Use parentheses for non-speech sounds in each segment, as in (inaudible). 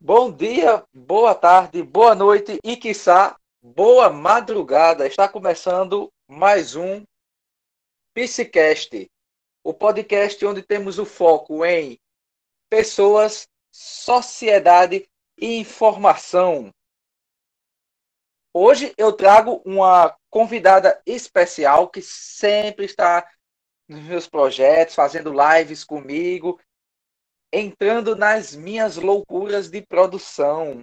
Bom dia, boa tarde, boa noite e, quiçá, boa madrugada. Está começando mais um Psicast, o podcast onde temos o foco em pessoas, sociedade e informação. Hoje eu trago uma convidada especial que sempre está nos meus projetos, fazendo lives comigo entrando nas minhas loucuras de produção.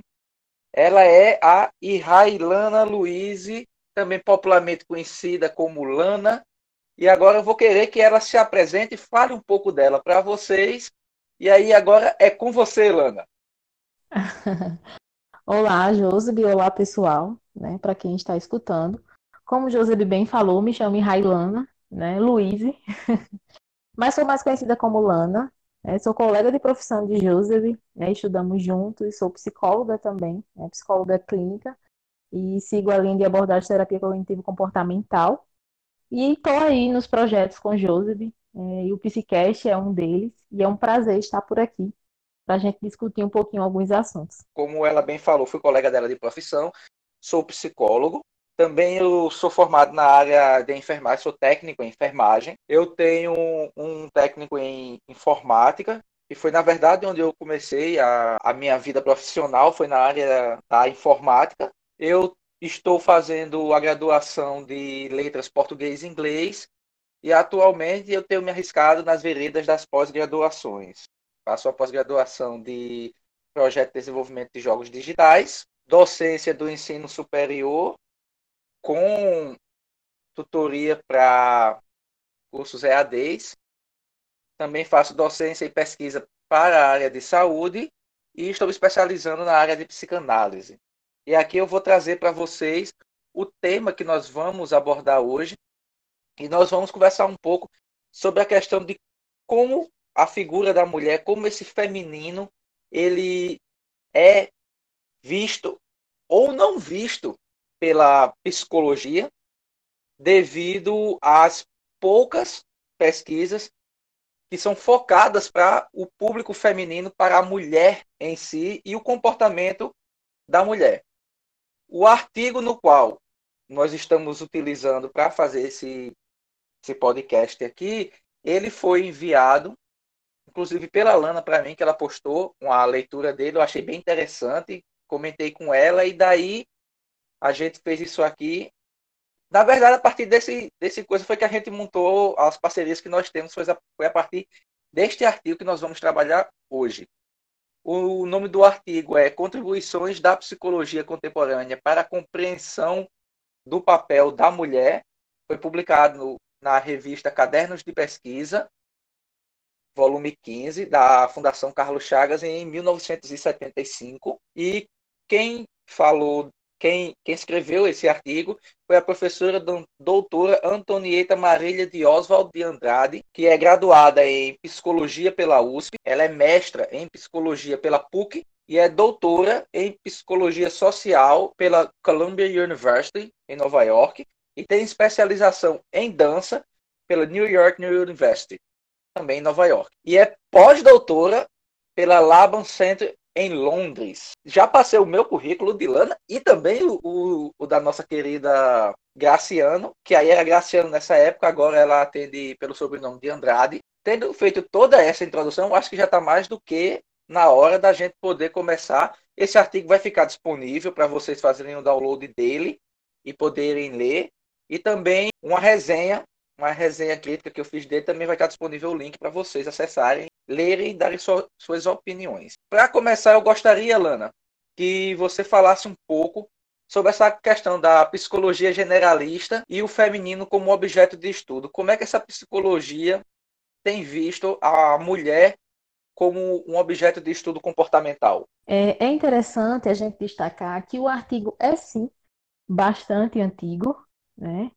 Ela é a Irailana Luiz, também popularmente conhecida como Lana. E agora eu vou querer que ela se apresente e fale um pouco dela para vocês. E aí agora é com você, Lana. (laughs) Olá, Josebi. Olá, pessoal, né? Para quem está escutando. Como o Josebi bem falou, me chamo Railana, né? Luiz. (laughs) Mas sou mais conhecida como Lana. É, sou colega de profissão de Joseph, né, estudamos juntos, sou psicóloga também, né, psicóloga clínica, e sigo a linha de abordagem terapia cognitivo-comportamental. E estou aí nos projetos com Joseph, é, e o Psicast é um deles, e é um prazer estar por aqui para a gente discutir um pouquinho alguns assuntos. Como ela bem falou, fui colega dela de profissão, sou psicólogo, também eu sou formado na área de enfermagem, sou técnico em enfermagem. Eu tenho um técnico em informática, e foi, na verdade, onde eu comecei a, a minha vida profissional, foi na área da informática. Eu estou fazendo a graduação de letras português e inglês, e atualmente eu tenho me arriscado nas veredas das pós-graduações. Faço a pós-graduação de projeto de desenvolvimento de jogos digitais, docência do ensino superior com tutoria para cursos EADs. Também faço docência e pesquisa para a área de saúde e estou especializando na área de psicanálise. E aqui eu vou trazer para vocês o tema que nós vamos abordar hoje e nós vamos conversar um pouco sobre a questão de como a figura da mulher, como esse feminino, ele é visto ou não visto pela psicologia devido às poucas pesquisas que são focadas para o público feminino, para a mulher em si e o comportamento da mulher. O artigo no qual nós estamos utilizando para fazer esse, esse podcast aqui, ele foi enviado, inclusive pela Lana para mim, que ela postou uma leitura dele, eu achei bem interessante, comentei com ela e daí a gente fez isso aqui. Na verdade, a partir desse, desse coisa foi que a gente montou as parcerias que nós temos, foi a, foi a partir deste artigo que nós vamos trabalhar hoje. O nome do artigo é Contribuições da Psicologia Contemporânea para a Compreensão do Papel da Mulher. Foi publicado na revista Cadernos de Pesquisa, volume 15, da Fundação Carlos Chagas, em 1975. E quem falou quem, quem escreveu esse artigo foi a professora doutora Antonieta Marília de Oswald de Andrade, que é graduada em psicologia pela USP, ela é mestra em psicologia pela PUC e é doutora em psicologia social pela Columbia University em Nova York e tem especialização em dança pela New York University, também em Nova York. E é pós-doutora pela Laban Center em Londres. Já passei o meu currículo de Lana e também o, o, o, da nossa querida Graciano, que aí era Graciano nessa época, agora ela atende pelo sobrenome de Andrade. Tendo feito toda essa introdução, acho que já está mais do que na hora da gente poder começar. Esse artigo vai ficar disponível para vocês fazerem o download dele e poderem ler. E também uma resenha, uma resenha crítica que eu fiz dele, também vai estar disponível o link para vocês acessarem lerem e darem suas opiniões. Para começar, eu gostaria, Lana, que você falasse um pouco sobre essa questão da psicologia generalista e o feminino como objeto de estudo. Como é que essa psicologia tem visto a mulher como um objeto de estudo comportamental? É, é interessante a gente destacar que o artigo é sim bastante antigo, né?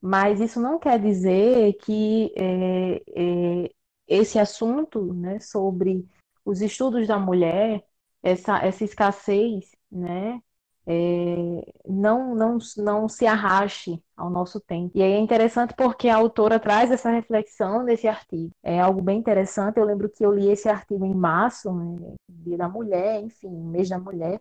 Mas isso não quer dizer que é, é, esse assunto, né, sobre os estudos da mulher, essa, essa escassez, né, é, não, não, não se arraste ao nosso tempo. E aí é interessante porque a autora traz essa reflexão nesse artigo. É algo bem interessante. Eu lembro que eu li esse artigo em março, né, Dia da Mulher, enfim, mês da mulher.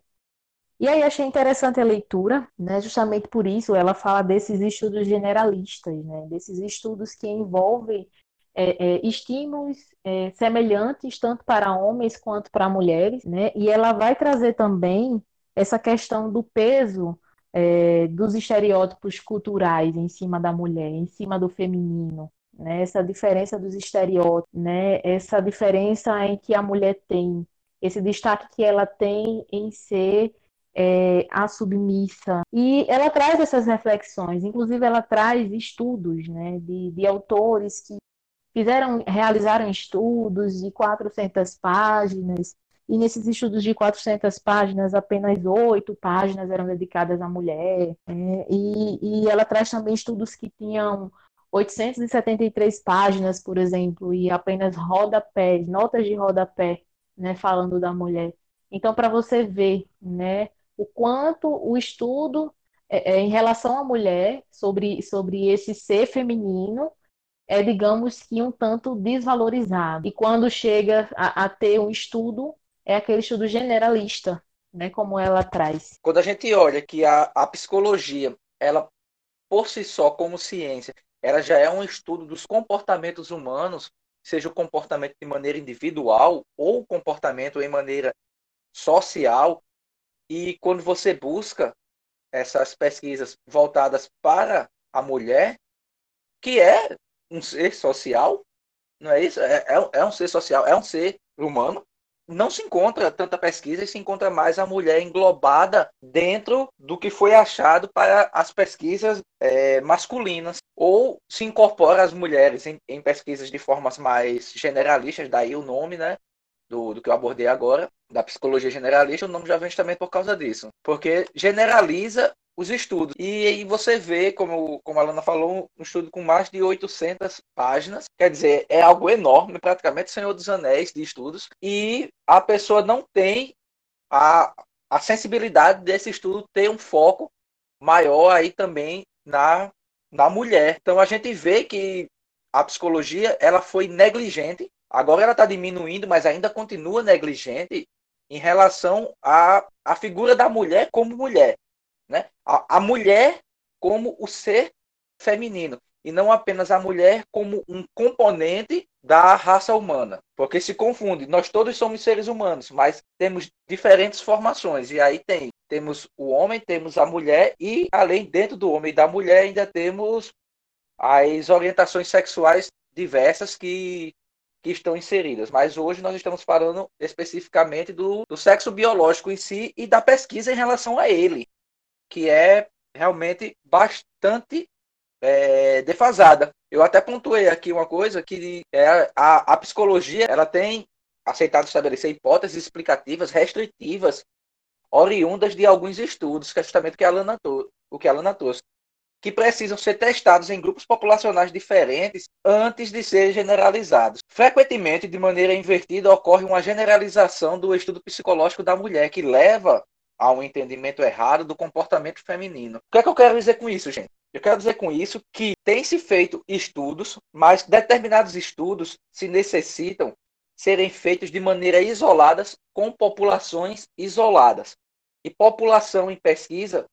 E aí achei interessante a leitura, né? Justamente por isso ela fala desses estudos generalistas, né? Desses estudos que envolvem é, é, estímulos é, semelhantes tanto para homens quanto para mulheres, né? E ela vai trazer também essa questão do peso é, dos estereótipos culturais em cima da mulher, em cima do feminino, né? Essa diferença dos estereótipos, né? Essa diferença em que a mulher tem, esse destaque que ela tem em ser é, a submissa. E ela traz essas reflexões, inclusive ela traz estudos né, de, de autores que fizeram, realizaram estudos de 400 páginas, e nesses estudos de 400 páginas, apenas oito páginas eram dedicadas à mulher. Né? E, e ela traz também estudos que tinham 873 páginas, por exemplo, e apenas rodapés, notas de rodapé, né, falando da mulher. Então, para você ver, né, o quanto o estudo é, é, em relação à mulher sobre, sobre esse ser feminino é, digamos que, um tanto desvalorizado. E quando chega a, a ter um estudo, é aquele estudo generalista, né, como ela traz. Quando a gente olha que a, a psicologia, ela por si só, como ciência, ela já é um estudo dos comportamentos humanos, seja o comportamento de maneira individual ou o comportamento em maneira social, e quando você busca essas pesquisas voltadas para a mulher, que é um ser social, não é isso? É, é, é um ser social, é um ser humano. Não se encontra tanta pesquisa e se encontra mais a mulher englobada dentro do que foi achado para as pesquisas é, masculinas. Ou se incorpora as mulheres em, em pesquisas de formas mais generalistas, daí o nome, né? do, do que eu abordei agora, da psicologia generalista, o nome já vem justamente por causa disso. Porque generaliza os estudos. E aí você vê, como, como a Lana falou, um estudo com mais de 800 páginas. Quer dizer, é algo enorme, praticamente Senhor dos Anéis de estudos. E a pessoa não tem a, a sensibilidade desse estudo ter um foco maior aí também na, na mulher. Então a gente vê que a psicologia ela foi negligente Agora ela está diminuindo, mas ainda continua negligente em relação à, à figura da mulher como mulher. Né? A, a mulher como o ser feminino. E não apenas a mulher como um componente da raça humana. Porque se confunde. Nós todos somos seres humanos, mas temos diferentes formações. E aí tem temos o homem, temos a mulher, e além dentro do homem e da mulher, ainda temos as orientações sexuais diversas que que estão inseridas. Mas hoje nós estamos falando especificamente do, do sexo biológico em si e da pesquisa em relação a ele, que é realmente bastante é, defasada. Eu até pontuei aqui uma coisa que é a, a psicologia ela tem aceitado estabelecer hipóteses explicativas restritivas oriundas de alguns estudos, que é justamente que a Lana, o que a Lana trouxe que precisam ser testados em grupos populacionais diferentes antes de serem generalizados. Frequentemente, de maneira invertida, ocorre uma generalização do estudo psicológico da mulher, que leva a um entendimento errado do comportamento feminino. O que é que eu quero dizer com isso, gente? Eu quero dizer com isso que tem se feito estudos, mas determinados estudos se necessitam serem feitos de maneira isolada com populações isoladas. E população em pesquisa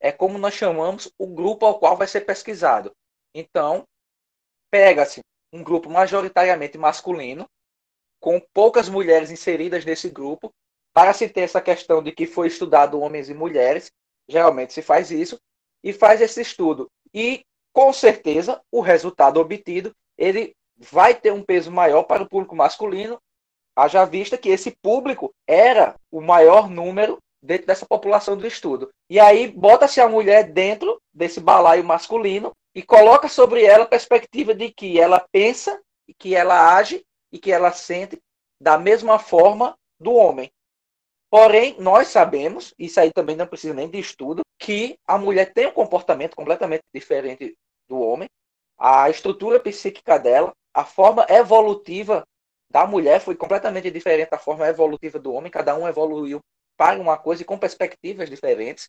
é como nós chamamos o grupo ao qual vai ser pesquisado. Então, pega-se um grupo majoritariamente masculino, com poucas mulheres inseridas nesse grupo, para se ter essa questão de que foi estudado homens e mulheres, geralmente se faz isso, e faz esse estudo. E, com certeza, o resultado obtido, ele vai ter um peso maior para o público masculino, haja vista que esse público era o maior número dentro dessa população do estudo. E aí bota-se a mulher dentro desse balaio masculino e coloca sobre ela a perspectiva de que ela pensa, que ela age e que ela sente da mesma forma do homem. Porém, nós sabemos, isso aí também não precisa nem de estudo, que a mulher tem um comportamento completamente diferente do homem. A estrutura psíquica dela, a forma evolutiva da mulher foi completamente diferente da forma evolutiva do homem. Cada um evoluiu para uma coisa e com perspectivas diferentes.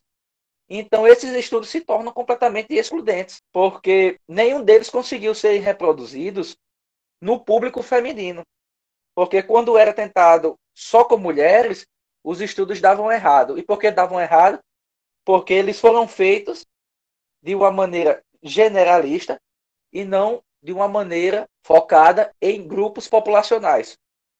Então, esses estudos se tornam completamente excludentes, porque nenhum deles conseguiu ser reproduzidos no público feminino. Porque quando era tentado só com mulheres, os estudos davam errado. E por que davam errado? Porque eles foram feitos de uma maneira generalista e não de uma maneira focada em grupos populacionais,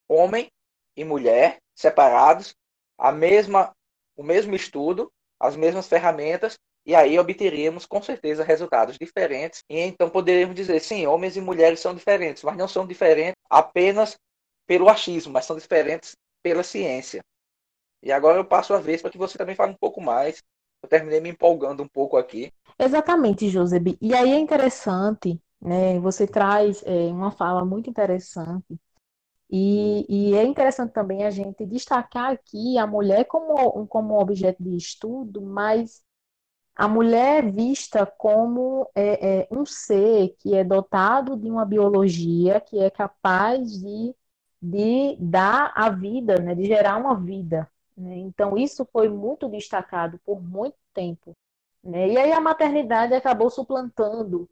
homem e mulher separados, a mesma o mesmo estudo, as mesmas ferramentas e aí obteríamos com certeza resultados diferentes. E então poderíamos dizer, sim, homens e mulheres são diferentes, mas não são diferentes apenas pelo achismo, mas são diferentes pela ciência. E agora eu passo a vez para que você também fale um pouco mais. Eu terminei me empolgando um pouco aqui. Exatamente, Josebe. E aí é interessante, né? Você traz é, uma fala muito interessante. E, e, é interessante também a gente destacar aqui a mulher como, como objeto de estudo, mas a mulher é vista como é, é, um ser que é dotado de uma biologia que é capaz de, de dar a vida, né, de gerar uma vida. Né? Então, isso foi muito destacado por muito tempo. Né? E aí a maternidade acabou suplantando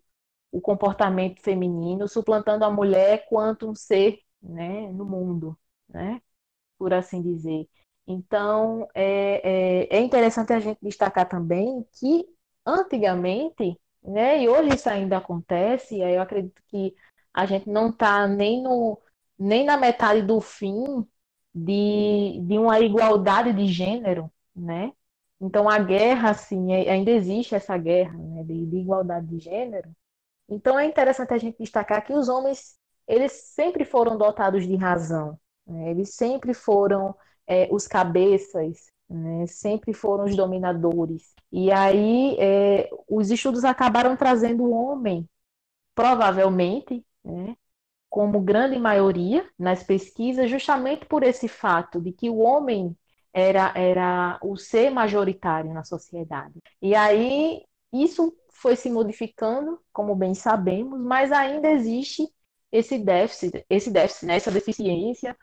o comportamento feminino, suplantando a mulher quanto um ser né, no mundo, né? por assim dizer. Então, é, é, é interessante a gente destacar também que antigamente, né, e hoje isso ainda acontece, eu acredito que a gente não está nem, nem na metade do fim de, de uma igualdade de gênero, né? Então, a guerra, assim, é, ainda existe essa guerra né, de, de igualdade de gênero. Então, é interessante a gente destacar que os homens, eles sempre foram dotados de razão, né? eles sempre foram é, os cabeças, né? sempre foram os dominadores. E aí é, os estudos acabaram trazendo o homem, provavelmente, né? Como grande maioria nas pesquisas, justamente por esse fato de que o homem era, era o ser majoritário na sociedade. E aí isso foi se modificando, como bem sabemos, mas ainda existe esse déficit, esse déficit, né, essa deficiência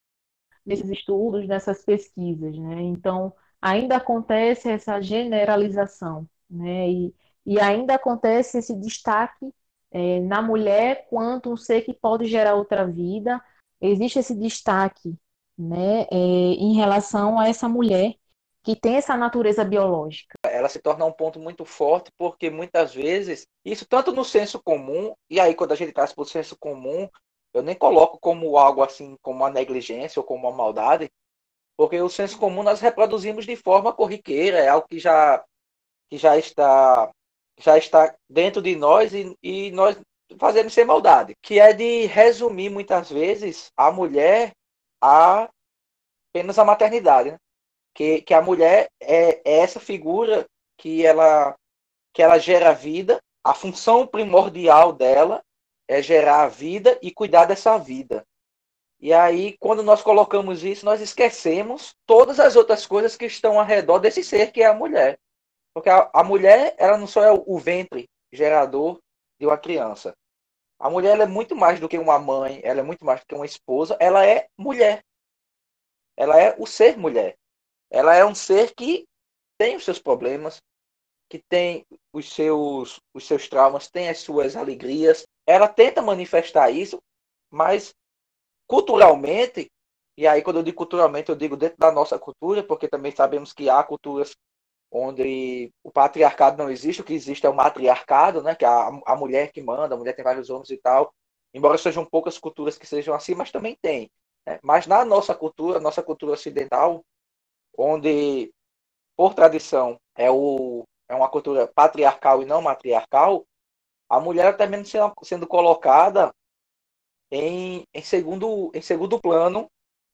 nesses estudos, nessas pesquisas, né? Então, ainda acontece essa generalização, né? E, e ainda acontece esse destaque é, na mulher quanto um ser que pode gerar outra vida. Existe esse destaque, né, é, em relação a essa mulher que tem essa natureza biológica. Ela se torna um ponto muito forte porque muitas vezes isso tanto no senso comum e aí quando a gente traz para o senso comum eu nem coloco como algo assim, como uma negligência ou como uma maldade, porque o senso comum nós reproduzimos de forma corriqueira, é algo que já, que já está já está dentro de nós e, e nós fazemos sem maldade, que é de resumir muitas vezes a mulher a apenas a maternidade, né? que, que a mulher é, é essa figura que ela que ela gera vida, a função primordial dela é gerar a vida e cuidar dessa vida. E aí, quando nós colocamos isso, nós esquecemos todas as outras coisas que estão ao redor desse ser que é a mulher. Porque a, a mulher, ela não só é o, o ventre gerador de uma criança. A mulher é muito mais do que uma mãe, ela é muito mais do que uma esposa, ela é mulher. Ela é o ser mulher. Ela é um ser que tem os seus problemas, que tem os seus, os seus traumas, tem as suas alegrias. Ela tenta manifestar isso, mas culturalmente, e aí quando eu digo culturalmente, eu digo dentro da nossa cultura, porque também sabemos que há culturas onde o patriarcado não existe, o que existe é o matriarcado, né, que é a, a mulher que manda, a mulher tem vários homens e tal. Embora sejam poucas culturas que sejam assim, mas também tem. Né? Mas na nossa cultura, nossa cultura ocidental, onde por tradição é o é uma cultura patriarcal e não matriarcal, a mulher está sendo, sendo colocada em, em, segundo, em segundo plano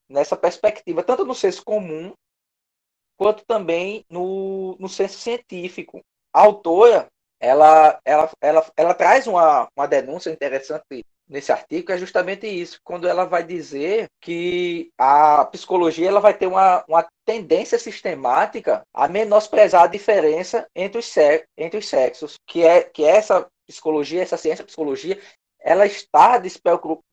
nessa perspectiva, tanto no senso comum, quanto também no, no senso científico. A autora, ela, ela, ela, ela traz uma, uma denúncia interessante nesse artigo é justamente isso, quando ela vai dizer que a psicologia ela vai ter uma, uma tendência sistemática a menosprezar a diferença entre os, entre os sexos, que é que essa psicologia, essa ciência psicologia, ela está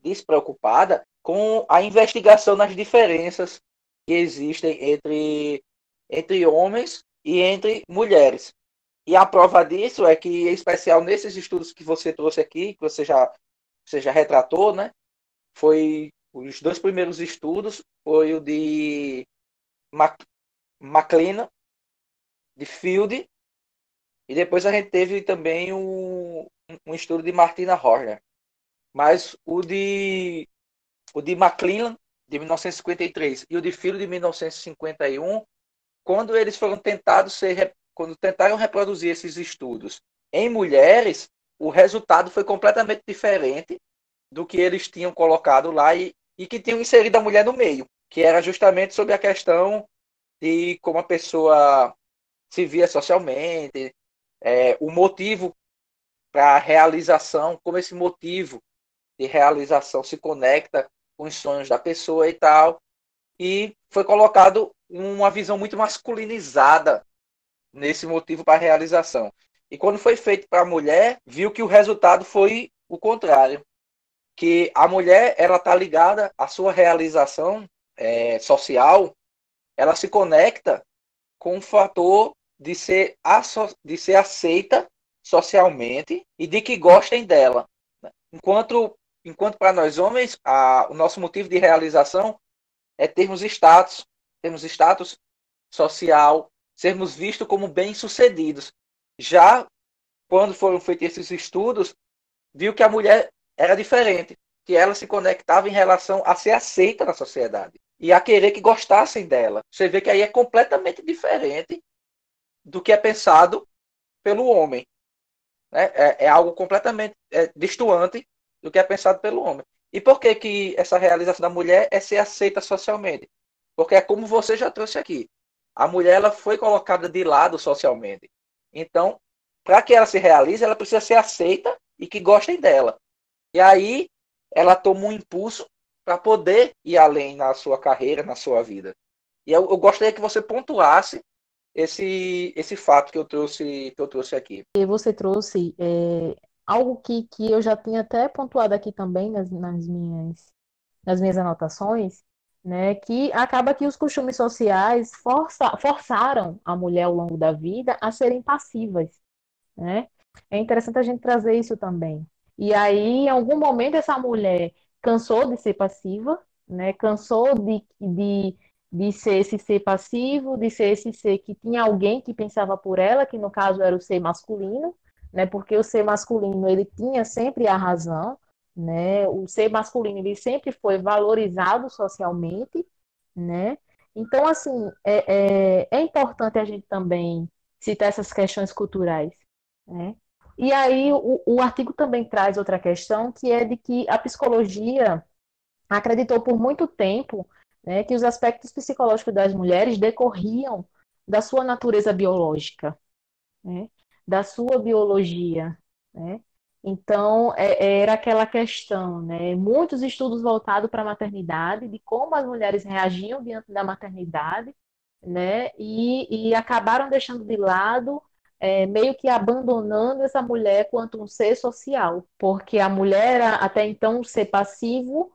despreocupada com a investigação nas diferenças que existem entre entre homens e entre mulheres. E a prova disso é que, em especial nesses estudos que você trouxe aqui, que você já, você já retratou, né? Foi os dois primeiros estudos foi o de Mac, McLean, de Field, e depois a gente teve também um, um estudo de Martina Horner. Mas o de o de McLean de 1953 e o de Field de 1951, quando eles foram tentados ser quando tentaram reproduzir esses estudos em mulheres, o resultado foi completamente diferente do que eles tinham colocado lá e, e que tinham inserido a mulher no meio, que era justamente sobre a questão de como a pessoa se via socialmente, é, o motivo para a realização, como esse motivo de realização se conecta com os sonhos da pessoa e tal. E foi colocado uma visão muito masculinizada nesse motivo para a realização. E quando foi feito para a mulher, viu que o resultado foi o contrário. Que a mulher ela está ligada à sua realização é, social, ela se conecta com o fator de ser, de ser aceita socialmente e de que gostem dela. Enquanto, enquanto para nós homens, a, o nosso motivo de realização é termos status, termos status social, sermos vistos como bem-sucedidos. Já quando foram feitos esses estudos, viu que a mulher era diferente, que ela se conectava em relação a ser aceita na sociedade e a querer que gostassem dela. Você vê que aí é completamente diferente do que é pensado pelo homem. Né? É, é algo completamente é, distoante do que é pensado pelo homem. E por que, que essa realização da mulher é ser aceita socialmente? Porque é como você já trouxe aqui a mulher ela foi colocada de lado socialmente. Então, para que ela se realize, ela precisa ser aceita e que gostem dela. E aí ela toma um impulso para poder ir além na sua carreira, na sua vida. E eu, eu, gostaria que você pontuasse esse, esse fato que eu trouxe que eu trouxe aqui. E você trouxe é, algo que, que eu já tinha até pontuado aqui também nas, nas minhas nas minhas anotações, né, que acaba que os costumes sociais força, forçaram a mulher ao longo da vida a serem passivas, né? É interessante a gente trazer isso também. E aí, em algum momento, essa mulher cansou de ser passiva, né? Cansou de, de, de ser esse ser passivo, de ser esse ser que tinha alguém que pensava por ela, que no caso era o ser masculino, né? Porque o ser masculino ele tinha sempre a razão, né? O ser masculino ele sempre foi valorizado socialmente, né? Então, assim, é, é, é importante a gente também citar essas questões culturais, né? E aí o, o artigo também traz outra questão, que é de que a psicologia acreditou por muito tempo né, que os aspectos psicológicos das mulheres decorriam da sua natureza biológica, né, da sua biologia, né, então, é, era aquela questão, né? Muitos estudos voltados para a maternidade, de como as mulheres reagiam diante da maternidade, né? E, e acabaram deixando de lado, é, meio que abandonando essa mulher quanto um ser social, porque a mulher era até então um ser passivo,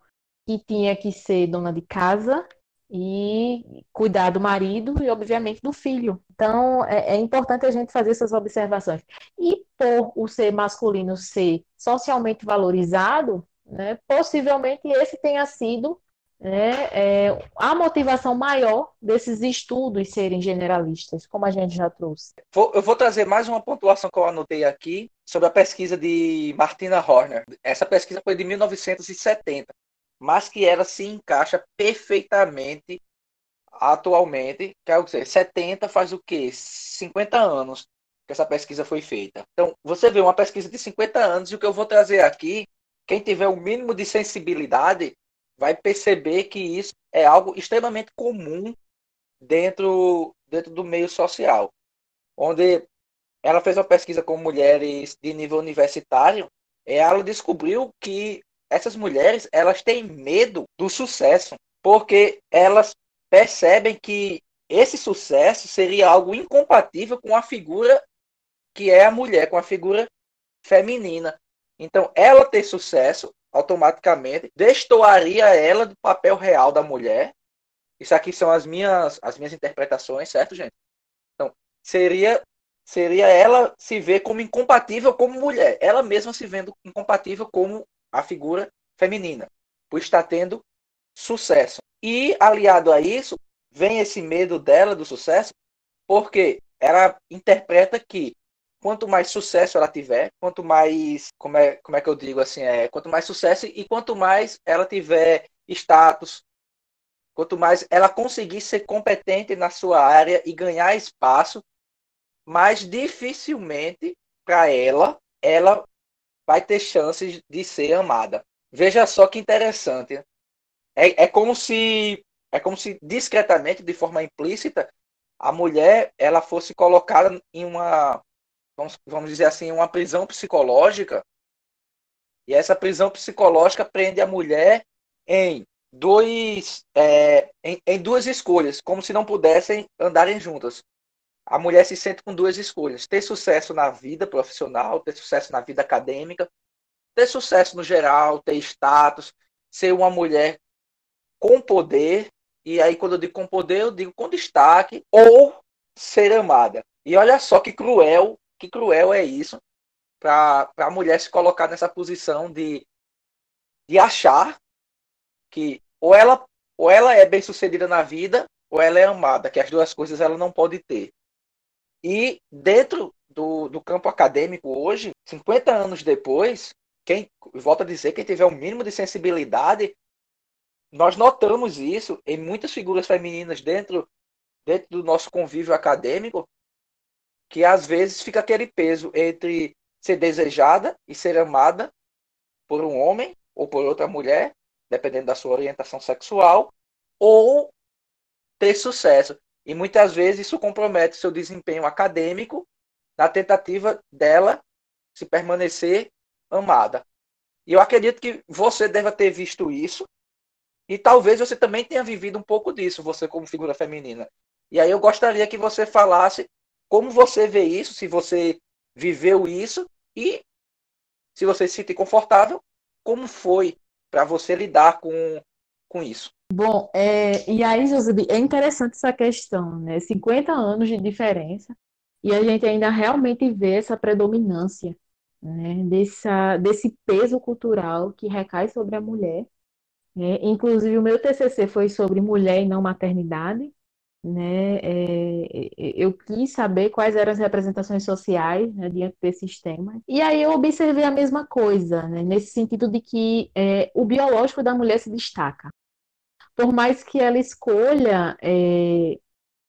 que tinha que ser dona de casa, e cuidar do marido e, obviamente, do filho. Então, é, é, importante a gente fazer essas observações. E por o ser masculino ser socialmente valorizado, né, possivelmente esse tenha sido né, é, a motivação maior desses estudos serem generalistas, como a gente já trouxe. eu vou trazer mais uma pontuação que eu anotei aqui sobre a pesquisa de Martina Horner. Essa pesquisa foi de 1970 mas que ela se encaixa perfeitamente atualmente, quer dizer, 70 faz o quê? 50 anos que essa pesquisa foi feita. Então, você vê uma pesquisa de 50 anos e o que eu vou trazer aqui, quem tiver o mínimo de sensibilidade vai perceber que isso é algo extremamente comum dentro, dentro do meio social, onde ela fez uma pesquisa com mulheres de nível universitário e ela descobriu que essas mulheres elas têm medo do sucesso, porque elas percebem que esse sucesso seria algo incompatível com a figura que é a mulher, com a figura feminina. Então, ela ter sucesso automaticamente destoaria ela do papel real da mulher Isso aqui são as minhas, as minhas interpretações, certo, gente? Então, seria seria ela se ver como incompatível como mulher, ela mesma se vendo incompatível como a figura feminina, por estar tendo sucesso. E aliado a isso, vem esse medo dela do sucesso, porque ela interpreta que quanto mais sucesso ela tiver, quanto mais, como é, como é que eu digo assim, é, quanto mais sucesso e quanto mais ela tiver status, quanto mais ela conseguir ser competente na sua área e ganhar espaço, mais dificilmente para ela ela vai ter chances de ser amada. Veja só que interessante. É, é como se é como se discretamente, de forma implícita, a mulher ela fosse colocada em uma vamos, vamos dizer assim, uma prisão psicológica. E essa prisão psicológica prende a mulher em dois é, em, em duas escolhas, como se não pudessem andarem juntas a mulher se sente com duas escolhas: ter sucesso na vida profissional, ter sucesso na vida acadêmica, ter sucesso no geral, ter status, ser uma mulher com poder. E aí, quando eu digo com poder, eu digo com destaque, ou ser amada. E olha só que cruel, que cruel é isso, para a mulher se colocar nessa posição de, de achar que ou ela, ou ela é bem sucedida na vida, ou ela é amada, que as duas coisas ela não pode ter. E dentro do, do campo acadêmico hoje, 50 anos depois, quem volta a dizer, quem tiver o um mínimo de sensibilidade, nós notamos isso em muitas figuras femininas dentro, dentro do nosso convívio acadêmico, que às vezes fica aquele peso entre ser desejada e ser amada por um homem ou por outra mulher, dependendo da sua orientação sexual, ou ter sucesso. E muitas vezes isso compromete seu desempenho acadêmico na tentativa dela se permanecer amada. E eu acredito que você deve ter visto isso. E talvez você também tenha vivido um pouco disso, você como figura feminina. E aí eu gostaria que você falasse como você vê isso, se você viveu isso e se você se sente confortável, como foi para você lidar com, com isso. Bom, é, e aí, Josué, é interessante essa questão, né? 50 anos de diferença e a gente ainda realmente vê essa predominância, né? Dessa, desse peso cultural que recai sobre a mulher. Né? Inclusive, o meu TCC foi sobre mulher e não maternidade, né? É, eu quis saber quais eram as representações sociais né, diante desses temas. E aí eu observei a mesma coisa, né, nesse sentido de que é, o biológico da mulher se destaca por mais que ela escolha, é,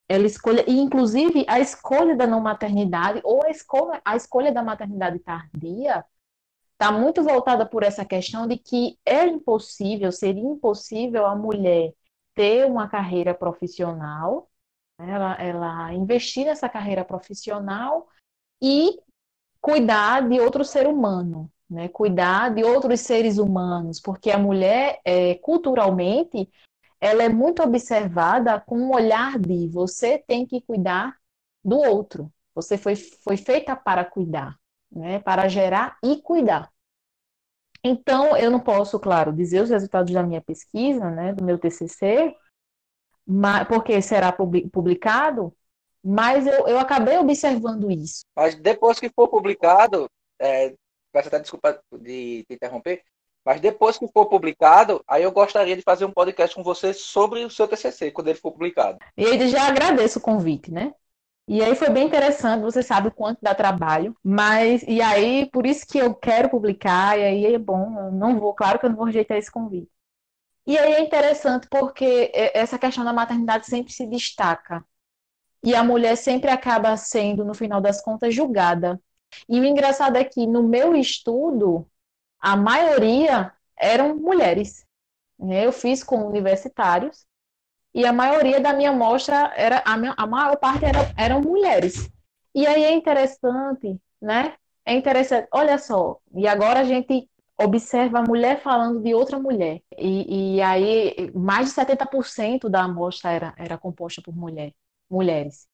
ela escolha, e inclusive a escolha da não maternidade ou a escolha, a escolha da maternidade tardia está muito voltada por essa questão de que é impossível, seria impossível a mulher ter uma carreira profissional, né, ela, ela investir nessa carreira profissional e cuidar de outro ser humano, né? Cuidar de outros seres humanos, porque a mulher, é, culturalmente, ela é muito observada com um olhar de você tem que cuidar do outro. Você foi, foi feita para cuidar, né? para gerar e cuidar. Então, eu não posso, claro, dizer os resultados da minha pesquisa, né, do meu TCC, mas, porque será publicado, mas eu, eu acabei observando isso. Mas depois que for publicado, é, peço até desculpa de te interromper, mas depois que for publicado, aí eu gostaria de fazer um podcast com você sobre o seu TCC, quando ele for publicado. E aí já agradeço o convite, né? E aí foi bem interessante, você sabe o quanto dá trabalho, mas e aí por isso que eu quero publicar, e aí é bom, eu não vou, claro que eu não vou rejeitar esse convite. E aí é interessante porque essa questão da maternidade sempre se destaca. E a mulher sempre acaba sendo, no final das contas, julgada. E o engraçado é que no meu estudo, a maioria eram mulheres. Né? Eu fiz com universitários e a maioria da minha amostra era a, minha, a maior parte era, eram mulheres. E aí é interessante, né? É interessante. Olha só, e agora a gente observa a mulher falando de outra mulher. E, e aí mais de 70% da amostra era, era composta por mulher, mulheres.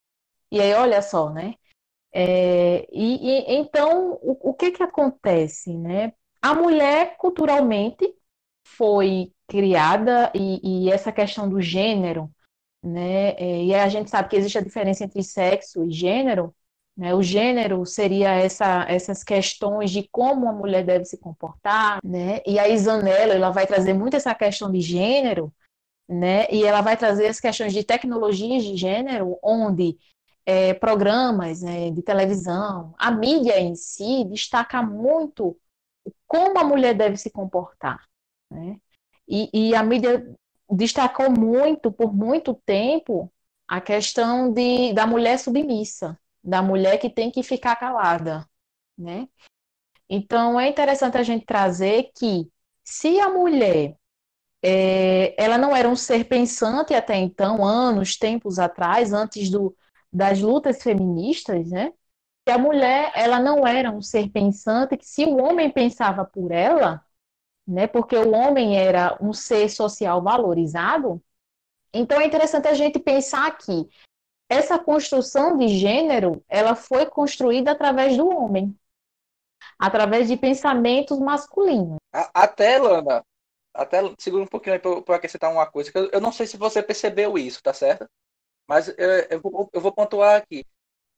E aí, olha só, né? É, e, e, então, o, o que que acontece, né? A mulher, culturalmente, foi criada, e, e essa questão do gênero né? É, e a gente sabe que existe a diferença entre sexo e gênero, né? O gênero seria essa, essas questões de como a mulher deve se comportar, né? E a Isanella, ela vai trazer muito essa questão de gênero, né? E ela vai trazer as questões de tecnologias de gênero, onde é, programas né, de televisão, a mídia em si destaca muito como a mulher deve se comportar, né? E, e a mídia destacou muito, por muito tempo, a questão de, da mulher submissa, da mulher que tem que ficar calada, né? Então, é interessante a gente trazer que se a mulher é, ela não era um ser pensante até então, anos, tempos atrás, antes do, das lutas feministas, né? Que a mulher, ela não era um ser pensante, que se o homem pensava por ela, né? Porque o homem era um ser social valorizado. Então é interessante a gente pensar que essa construção de gênero, ela foi construída através do homem, através de pensamentos masculinos. Até, Lana, até segura um pouquinho para acrescentar uma coisa, que eu, eu, não sei se você percebeu isso, tá certo? Mas eu, eu, vou, eu vou pontuar aqui.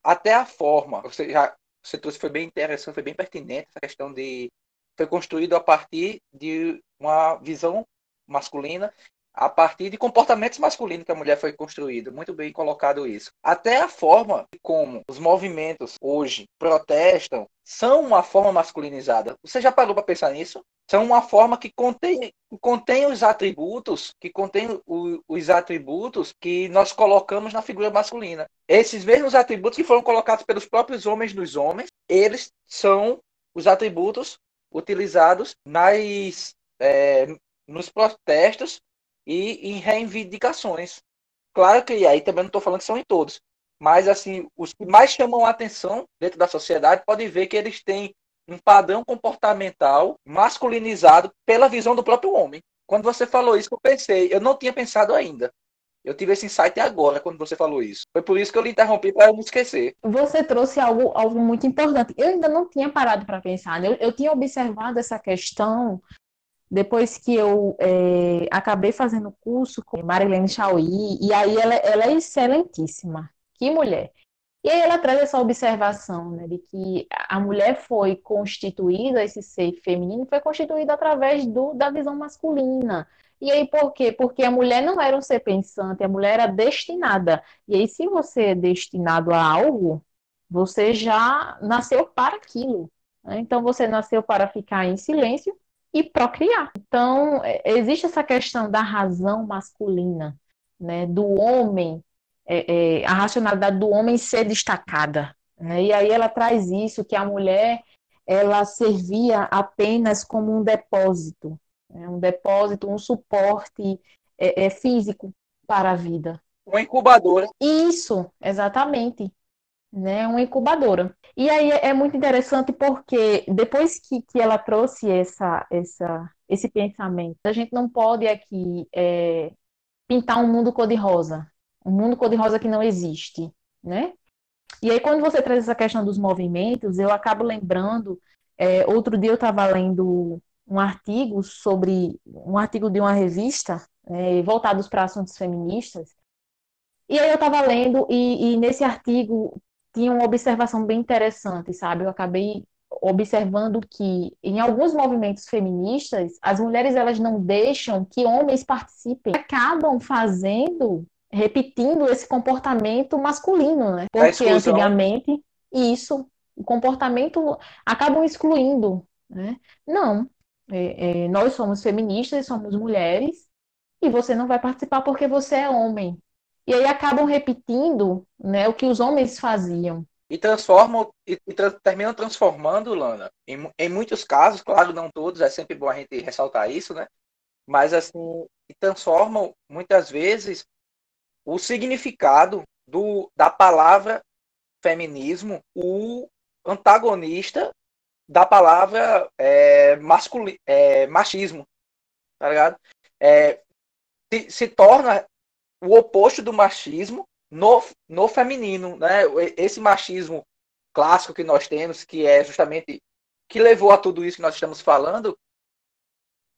Até a forma, você já você trouxe foi bem interessante, foi bem pertinente essa questão de foi construído a partir de uma visão masculina a partir de comportamentos masculinos que a mulher foi construída. Muito bem colocado isso. Até a forma como os movimentos hoje protestam são uma forma masculinizada. Você já parou para pensar nisso? São uma forma que contém, contém os atributos, que contém o, os atributos que nós colocamos na figura masculina. Esses mesmos atributos que foram colocados pelos próprios homens nos homens, eles são os atributos utilizados nas, é, nos protestos e em reivindicações. Claro que aí também não estou falando que são em todos, mas assim, os que mais chamam a atenção dentro da sociedade podem ver que eles têm um padrão comportamental masculinizado pela visão do próprio homem. Quando você falou isso, eu pensei, eu não tinha pensado ainda. Eu tive esse insight agora quando você falou isso. Foi por isso que eu lhe interrompi para eu não esquecer. Você trouxe algo, algo muito importante. Eu ainda não tinha parado para pensar. Né? Eu, eu tinha observado essa questão depois que eu é, acabei fazendo curso com Marilene Chauí, e aí ela, ela, é excelentíssima. Que mulher! E aí ela traz essa observação, né, de que a mulher foi constituída, esse ser feminino foi constituído através do, da visão masculina. E aí por quê? Porque a mulher não era um ser pensante, a mulher era destinada. E aí se você é destinado a algo, você já nasceu para aquilo. Né? Então você nasceu para ficar em silêncio e procriar. Então, é, existe essa questão da razão masculina, né, do homem, é, é, a racionalidade do homem ser destacada. Né? E aí ela traz isso, que a mulher ela servia apenas como um depósito, né? um depósito, um suporte é, é físico para a vida. Uma incubadora. Isso, exatamente né, uma incubadora. E aí é muito interessante porque depois que, que ela trouxe essa, essa, esse pensamento, a gente não pode aqui é, pintar um mundo cor-de-rosa, um mundo cor-de-rosa que não existe, né? E aí quando você traz essa questão dos movimentos, eu acabo lembrando, é, outro dia eu estava lendo um artigo sobre, um artigo de uma revista, é, voltados para assuntos feministas, e aí eu estava lendo, e, e, nesse artigo tinha uma observação bem interessante, sabe? Eu acabei observando que em alguns movimentos feministas, as mulheres elas não deixam que homens participem, acabam fazendo, repetindo esse comportamento masculino, né? Porque antigamente isso, o comportamento acabam excluindo, né? Não, é, é, nós somos feministas, somos mulheres e você não vai participar porque você é homem. E aí acabam repetindo né, o que os homens faziam. E transformam, e, e terminam transformando, Lana, em, em muitos casos, claro, não todos, é sempre bom a gente ressaltar isso, né? Mas assim, transformam muitas vezes o significado do, da palavra feminismo, o antagonista da palavra é, masculi, é, machismo, tá ligado? É, se, se torna o oposto do machismo no, no feminino, né? Esse machismo clássico que nós temos, que é justamente que levou a tudo isso que nós estamos falando,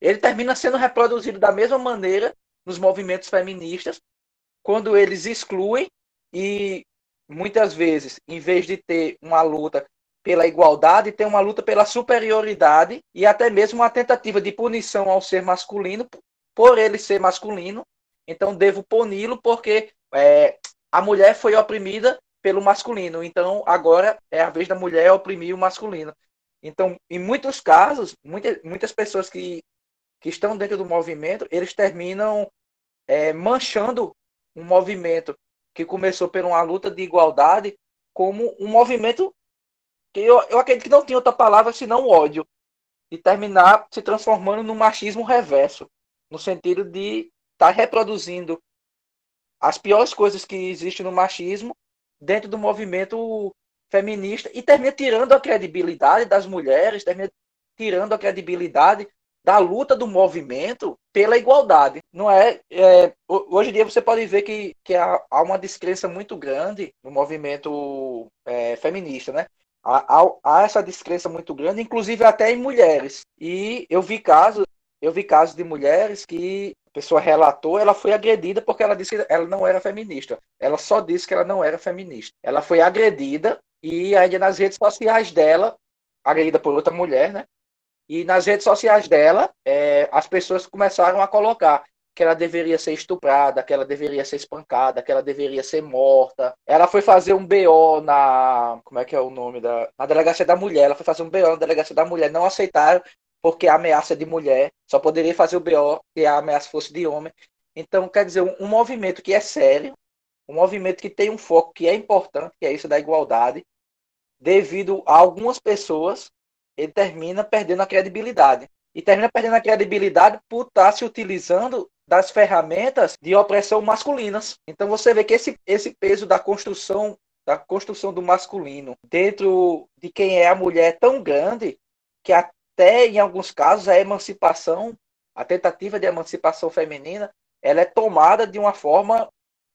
ele termina sendo reproduzido da mesma maneira nos movimentos feministas, quando eles excluem e muitas vezes, em vez de ter uma luta pela igualdade, tem uma luta pela superioridade e até mesmo uma tentativa de punição ao ser masculino por ele ser masculino. Então devo puni-lo porque é, a mulher foi oprimida pelo masculino. Então agora é a vez da mulher oprimir o masculino. Então, em muitos casos, muitas, pessoas que, que estão dentro do movimento, eles terminam é, manchando um movimento que começou por uma luta de igualdade como um movimento que eu, eu acredito que não tinha outra palavra senão ódio. E terminar se transformando num machismo reverso. No sentido de estar tá reproduzindo as piores coisas que existem no machismo dentro do movimento feminista e termina tirando a credibilidade das mulheres, termina tirando a credibilidade da luta do movimento pela igualdade. Não é, é hoje em dia você pode ver que, que há, há uma descrença muito grande no movimento é, feminista, né? Há, há, há, essa descrença muito grande, inclusive até em mulheres. E eu vi casos, eu vi casos de mulheres que pessoa relatou, ela foi agredida porque ela disse que ela não era feminista. Ela só disse que ela não era feminista. Ela foi agredida e ainda nas redes sociais dela, agredida por outra mulher, né? E nas redes sociais dela, é, as pessoas começaram a colocar que ela deveria ser estuprada, que ela deveria ser espancada, que ela deveria ser morta. Ela foi fazer um BO na. Como é que é o nome da. Na delegacia da mulher. Ela foi fazer um BO na delegacia da mulher. Não aceitaram porque a ameaça é de mulher. Só poderia fazer o BO se a ameaça fosse de homem. Então, quer dizer, um, um movimento que é sério, um movimento que tem um foco que é importante, que é isso da igualdade, devido a algumas pessoas ele termina perdendo a credibilidade. E termina perdendo a credibilidade por estar se utilizando das ferramentas de opressão masculinas. Então você vê que esse, esse peso da construção da construção do masculino dentro de quem é a mulher é tão grande que até em alguns casos a emancipação, a tentativa de emancipação feminina, ela é tomada de uma forma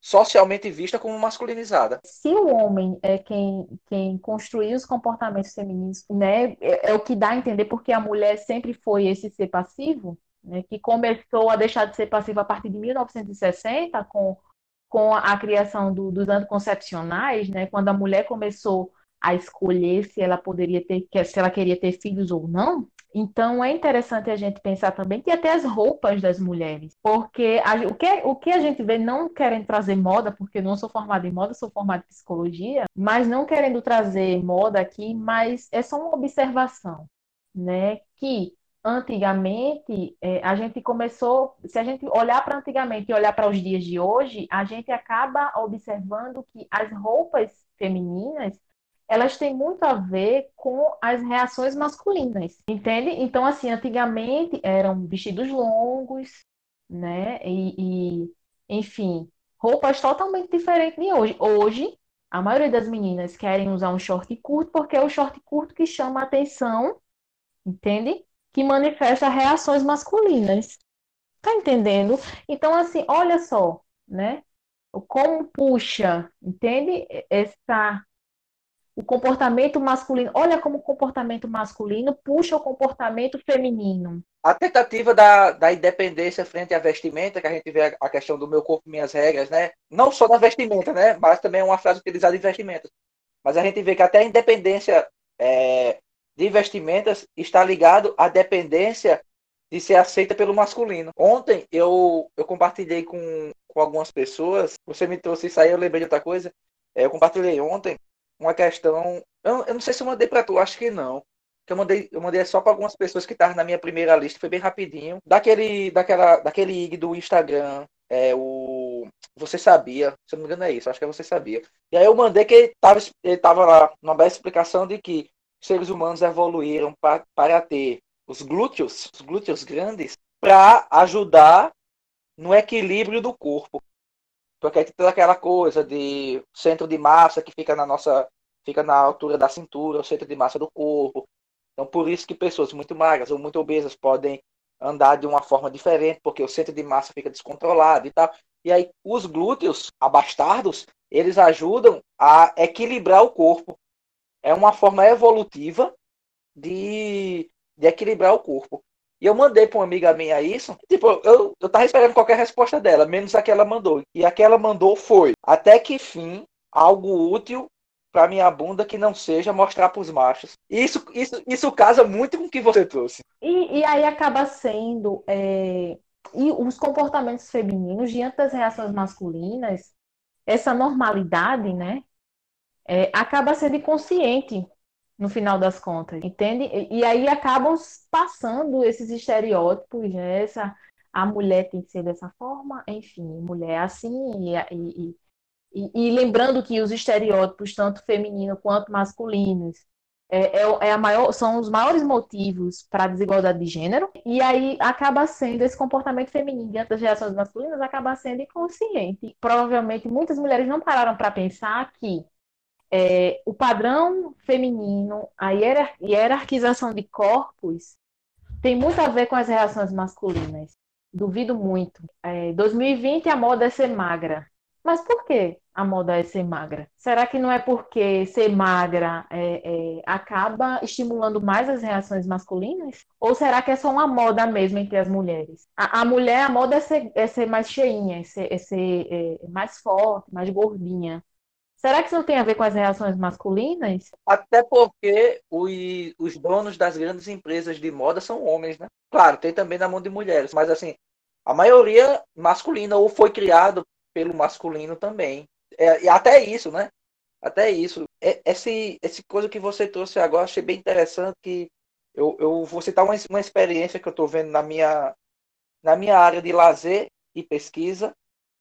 socialmente vista como masculinizada. Se o homem é quem, quem construiu os comportamentos femininos, né, é, é, o que dá a entender porque a mulher sempre foi esse ser passivo, né, que começou a deixar de ser passiva a partir de 1960 com, com a criação do, dos anticoncepcionais, né, quando a mulher começou a escolher se ela poderia ter, se ela queria ter filhos ou não, então é interessante a gente pensar também que até as roupas das mulheres, porque a, o, que, o que a gente vê não querendo trazer moda, porque eu não sou formada em moda, sou formada em psicologia, mas não querendo trazer moda aqui, mas é só uma observação, né? Que antigamente é, a gente começou, se a gente olhar para antigamente e olhar para os dias de hoje, a gente acaba observando que as roupas femininas elas têm muito a ver com as reações masculinas, entende? Então, assim, antigamente eram vestidos longos, né? E, e enfim, roupas totalmente diferentes de hoje. Hoje, a maioria das meninas querem usar um short curto porque é o short curto que chama a atenção, entende? Que manifesta reações masculinas. Tá entendendo? Então, assim, olha só, né? Como puxa, entende? Essa o comportamento masculino. Olha como o comportamento masculino puxa o comportamento feminino. A tentativa da, da independência frente à vestimenta, que a gente vê a questão do meu corpo, minhas regras, né? Não só na vestimenta, né? Mas também é uma frase utilizada em vestimentas. Mas a gente vê que até a independência é, de vestimentas está ligado à dependência de ser aceita pelo masculino. Ontem eu, eu compartilhei com, com algumas pessoas, você me trouxe isso aí, eu lembrei de outra coisa. É, eu compartilhei ontem uma questão. Eu, eu não sei se eu mandei para tu, acho que não. Que eu mandei, eu mandei só para algumas pessoas que estavam na minha primeira lista, foi bem rapidinho. Daquele, daquela, daquele IG do Instagram, é o. Você sabia, se eu não me engano é isso, acho que é você sabia. E aí eu mandei que ele estava ele tava lá numa bela explicação de que seres humanos evoluíram pra, para ter os glúteos, os glúteos grandes, para ajudar no equilíbrio do corpo. Porque tem toda aquela coisa de centro de massa que fica na nossa. Fica na altura da cintura, o centro de massa do corpo. Então por isso que pessoas muito magras ou muito obesas podem andar de uma forma diferente, porque o centro de massa fica descontrolado e tal. E aí os glúteos abastardos, eles ajudam a equilibrar o corpo. É uma forma evolutiva de, de equilibrar o corpo. E eu mandei para uma amiga minha isso. Tipo, eu, eu tava esperando qualquer resposta dela, menos a que ela mandou. E a que ela mandou foi: até que fim, algo útil para minha bunda que não seja mostrar para os machos. Isso, isso, isso casa muito com o que você trouxe. E, e aí acaba sendo. É... E os comportamentos femininos diante das reações masculinas, essa normalidade, né? É, acaba sendo inconsciente no final das contas, entende? E, e aí acabam passando esses estereótipos, né? Essa, a mulher tem que ser dessa forma, enfim, mulher é assim, e, e, e, e lembrando que os estereótipos, tanto feminino quanto masculinos, é, é, é, maior, são os maiores motivos para a desigualdade de gênero, e aí acaba sendo esse comportamento feminino diante das gerações masculinas, acaba sendo inconsciente. Provavelmente muitas mulheres não pararam para pensar que é, o padrão feminino, a hierarquização de corpos, tem muito a ver com as reações masculinas. Duvido muito. É, 2020 a moda é ser magra. Mas por que a moda é ser magra? Será que não é porque ser magra é, é, acaba estimulando mais as reações masculinas? Ou será que é só uma moda mesmo entre as mulheres? A, a mulher, a moda é ser, é ser mais cheinha, é ser, é ser é, mais forte, mais gordinha. Será que isso não tem a ver com as reações masculinas? Até porque os, os donos das grandes empresas de moda são homens, né? Claro, tem também na mão de mulheres, mas assim, a maioria masculina ou foi criado pelo masculino também. É, e até isso, né? Até isso. É, esse, esse coisa que você trouxe agora, achei bem interessante que eu, eu vou citar uma, uma experiência que eu estou vendo na minha, na minha área de lazer e pesquisa,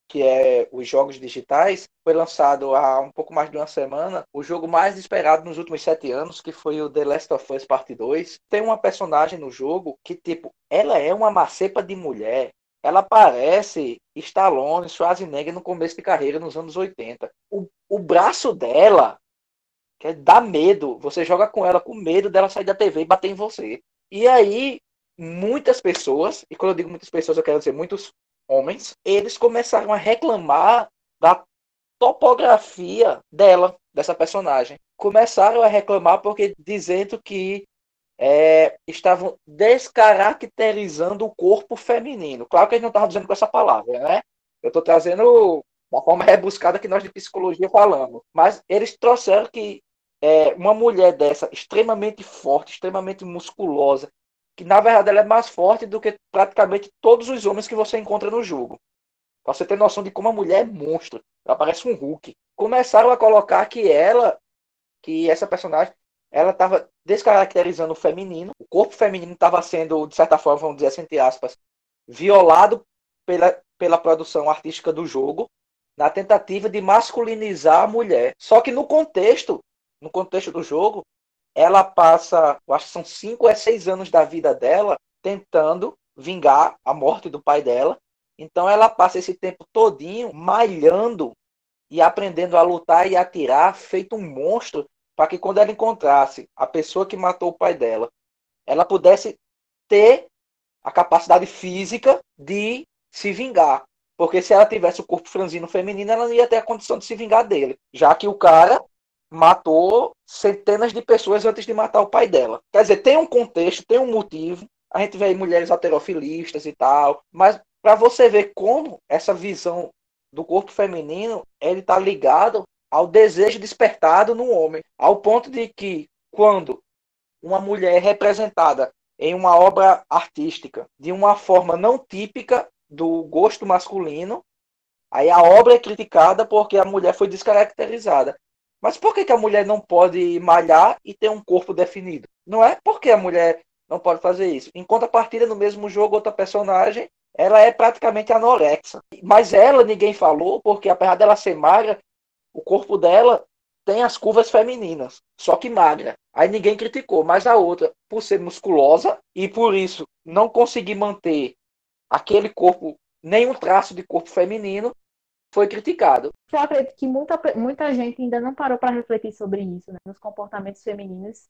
que é os jogos digitais, foi lançado há um pouco mais de uma semana o jogo mais esperado nos últimos sete anos, que foi o The Last of Us Parte 2. Tem uma personagem no jogo que, tipo, ela é uma macepa de mulher. Ela parece Stallone, Schwarzenegger no começo de carreira, nos anos 80. O, o braço dela que dá medo. Você joga com ela com medo dela sair da TV e bater em você. E aí, muitas pessoas, e quando eu digo muitas pessoas, eu quero dizer muitos homens, eles começaram a reclamar da topografia dela, dessa personagem. Começaram a reclamar porque dizendo que é, estavam descaracterizando o corpo feminino. Claro que eles não estavam dizendo com essa palavra, né? Eu estou trazendo uma forma rebuscada que nós de psicologia falamos. Mas eles trouxeram que é, uma mulher dessa, extremamente forte, extremamente musculosa, que na verdade ela é mais forte do que praticamente todos os homens que você encontra no jogo. Pra você ter noção de como a mulher é monstro. Ela parece um Hulk. Começaram a colocar que ela, que essa personagem, ela estava descaracterizando o feminino. O corpo feminino estava sendo, de certa forma, vamos dizer assim, entre aspas, violado pela, pela produção artística do jogo, na tentativa de masculinizar a mulher. Só que no contexto, no contexto do jogo, ela passa, eu acho que são cinco a seis anos da vida dela tentando vingar a morte do pai dela. Então ela passa esse tempo todinho malhando e aprendendo a lutar e atirar, feito um monstro, para que quando ela encontrasse a pessoa que matou o pai dela, ela pudesse ter a capacidade física de se vingar. Porque se ela tivesse o corpo franzino feminino, ela não ia ter a condição de se vingar dele. Já que o cara matou centenas de pessoas antes de matar o pai dela. Quer dizer, tem um contexto, tem um motivo. A gente vê aí mulheres alterofilistas e tal, mas para você ver como essa visão do corpo feminino ele está ligado ao desejo despertado no homem, ao ponto de que quando uma mulher é representada em uma obra artística de uma forma não típica do gosto masculino, aí a obra é criticada porque a mulher foi descaracterizada. Mas por que, que a mulher não pode malhar e ter um corpo definido? Não é porque a mulher não pode fazer isso. Em contrapartida, no mesmo jogo, outra personagem, ela é praticamente anorexa. Mas ela, ninguém falou, porque apesar dela ser magra, o corpo dela tem as curvas femininas, só que magra. Aí ninguém criticou, mas a outra, por ser musculosa e por isso não conseguir manter aquele corpo, nenhum traço de corpo feminino, foi criticado. Eu acredito que muita, muita gente ainda não parou para refletir sobre isso, né? nos comportamentos femininos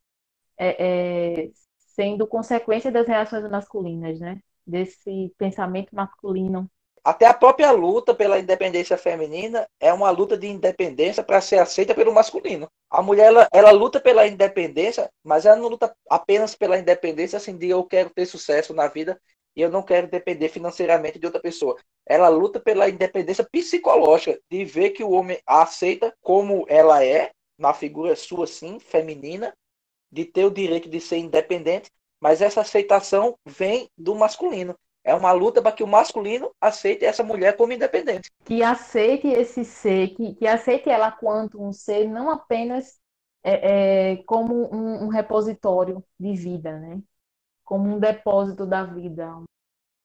é, é, sendo consequência das reações masculinas, né? Desse pensamento masculino. Até a própria luta pela independência feminina é uma luta de independência para ser aceita pelo masculino. A mulher ela, ela, luta pela independência, mas ela não luta apenas pela independência assim de eu quero ter sucesso na vida e eu não quero depender financeiramente de outra pessoa. Ela luta pela independência psicológica, de ver que o homem aceita como ela é, na figura sua, sim, feminina, de ter o direito de ser independente, mas essa aceitação vem do masculino. É uma luta para que o masculino aceite essa mulher como independente. Que aceite esse ser, que, que aceite ela quanto um ser, não apenas é, é, como um, um repositório de vida, né? como um depósito da vida, um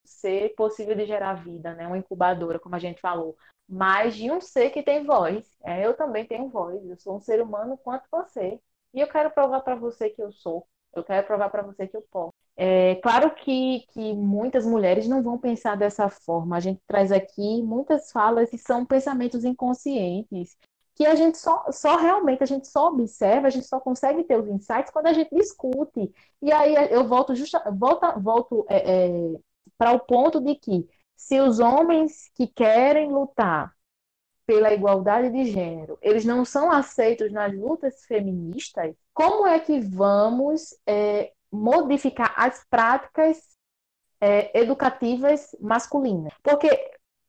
ser possível de gerar vida, né? Uma incubadora, como a gente falou. Mas de um ser que tem voz. É, eu também tenho voz. Eu sou um ser humano quanto você. E eu quero provar para você que eu sou. Eu quero provar para você que eu posso. É claro que, que muitas mulheres não vão pensar dessa forma. A gente traz aqui muitas falas que são pensamentos inconscientes, que a gente só, só realmente, a gente só observa, a gente só consegue ter os insights quando a gente discute. E aí eu volto, justa, volta, volto é, é, para o ponto de que se os homens que querem lutar pela igualdade de gênero, eles não são aceitos nas lutas feministas, como é que vamos é, modificar as práticas é, educativas masculinas? Porque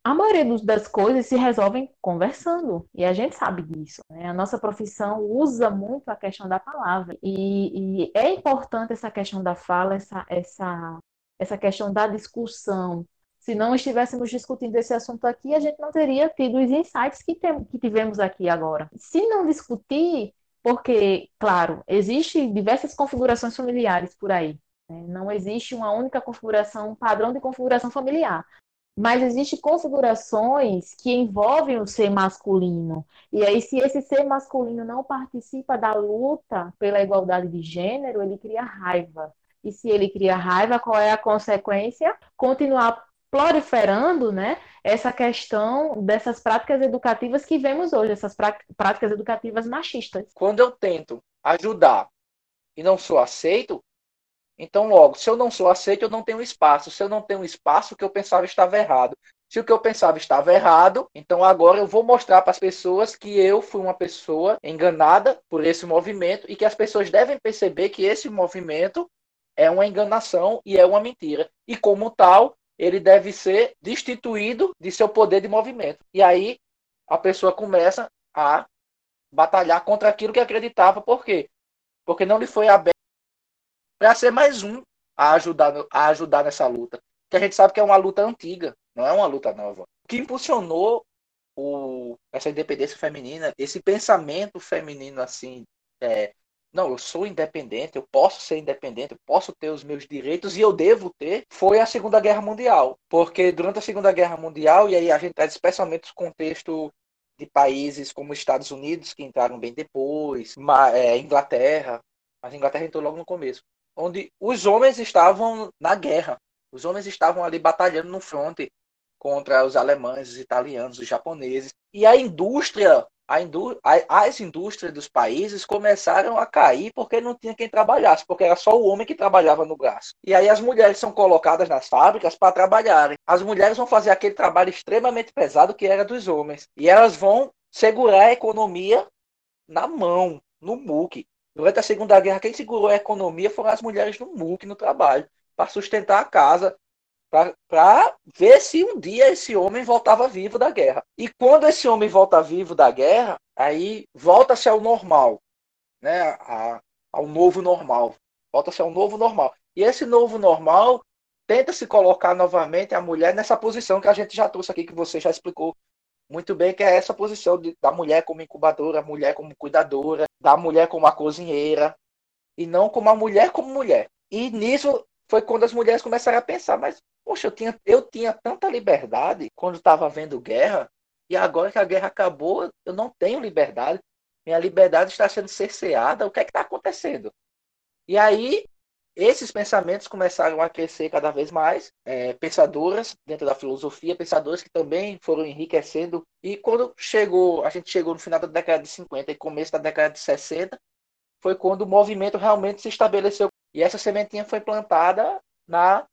a maioria das coisas se resolvem conversando, e a gente sabe disso. Né? A nossa profissão usa muito a questão da palavra, e, e é importante essa questão da fala, essa, essa, essa questão da discussão. Se não estivéssemos discutindo esse assunto aqui, a gente não teria tido os insights que, tem, que tivemos aqui agora. Se não discutir, porque, claro, existem diversas configurações familiares por aí. Né? Não existe uma única configuração, um padrão de configuração familiar mas existem configurações que envolvem o ser masculino. E aí, se esse ser masculino não participa da luta pela igualdade de gênero, ele cria raiva. E se ele cria raiva, qual é a consequência? Continuar proliferando né, essa questão dessas práticas educativas que vemos hoje, essas práticas educativas machistas. Quando eu tento ajudar e não sou aceito, então, logo, se eu não sou aceito, eu não tenho espaço. Se eu não tenho espaço, o que eu pensava estava errado. Se o que eu pensava estava errado, então agora eu vou mostrar para as pessoas que eu fui uma pessoa enganada por esse movimento e que as pessoas devem perceber que esse movimento é uma enganação e é uma mentira. E como tal, ele deve ser destituído de seu poder de movimento. E aí a pessoa começa a batalhar contra aquilo que acreditava. Por quê? Porque não lhe foi aberto para ser mais um a ajudar, a ajudar nessa luta. Que a gente sabe que é uma luta antiga, não é uma luta nova. O que impulsionou o, essa independência feminina, esse pensamento feminino assim, é, não, eu sou independente, eu posso ser independente, eu posso ter os meus direitos e eu devo ter, foi a Segunda Guerra Mundial. Porque durante a Segunda Guerra Mundial, e aí a gente traz especialmente o contexto de países como Estados Unidos, que entraram bem depois, é, Inglaterra, mas Inglaterra entrou logo no começo onde os homens estavam na guerra. Os homens estavam ali batalhando no fronte contra os alemães, os italianos, os japoneses. E a indústria, a indú as indústrias dos países começaram a cair porque não tinha quem trabalhasse, porque era só o homem que trabalhava no braço. E aí as mulheres são colocadas nas fábricas para trabalharem. As mulheres vão fazer aquele trabalho extremamente pesado que era dos homens. E elas vão segurar a economia na mão, no muque. Durante a Segunda Guerra, quem segurou a economia foram as mulheres no MUC, no trabalho, para sustentar a casa, para ver se um dia esse homem voltava vivo da guerra. E quando esse homem volta vivo da guerra, aí volta-se ao normal, né? A, ao novo normal. Volta-se ao novo normal. E esse novo normal tenta se colocar novamente a mulher nessa posição que a gente já trouxe aqui, que você já explicou muito bem, que é essa posição de, da mulher como incubadora, mulher como cuidadora, da mulher como a cozinheira, e não como a mulher como mulher. E nisso foi quando as mulheres começaram a pensar, mas, poxa, eu tinha, eu tinha tanta liberdade quando estava vendo guerra, e agora que a guerra acabou, eu não tenho liberdade. Minha liberdade está sendo cerceada. O que é que está acontecendo? E aí esses pensamentos começaram a crescer cada vez mais, é, pensadoras dentro da filosofia, pensadoras que também foram enriquecendo. E quando chegou, a gente chegou no final da década de 50 e começo da década de 60, foi quando o movimento realmente se estabeleceu. E essa sementinha foi plantada na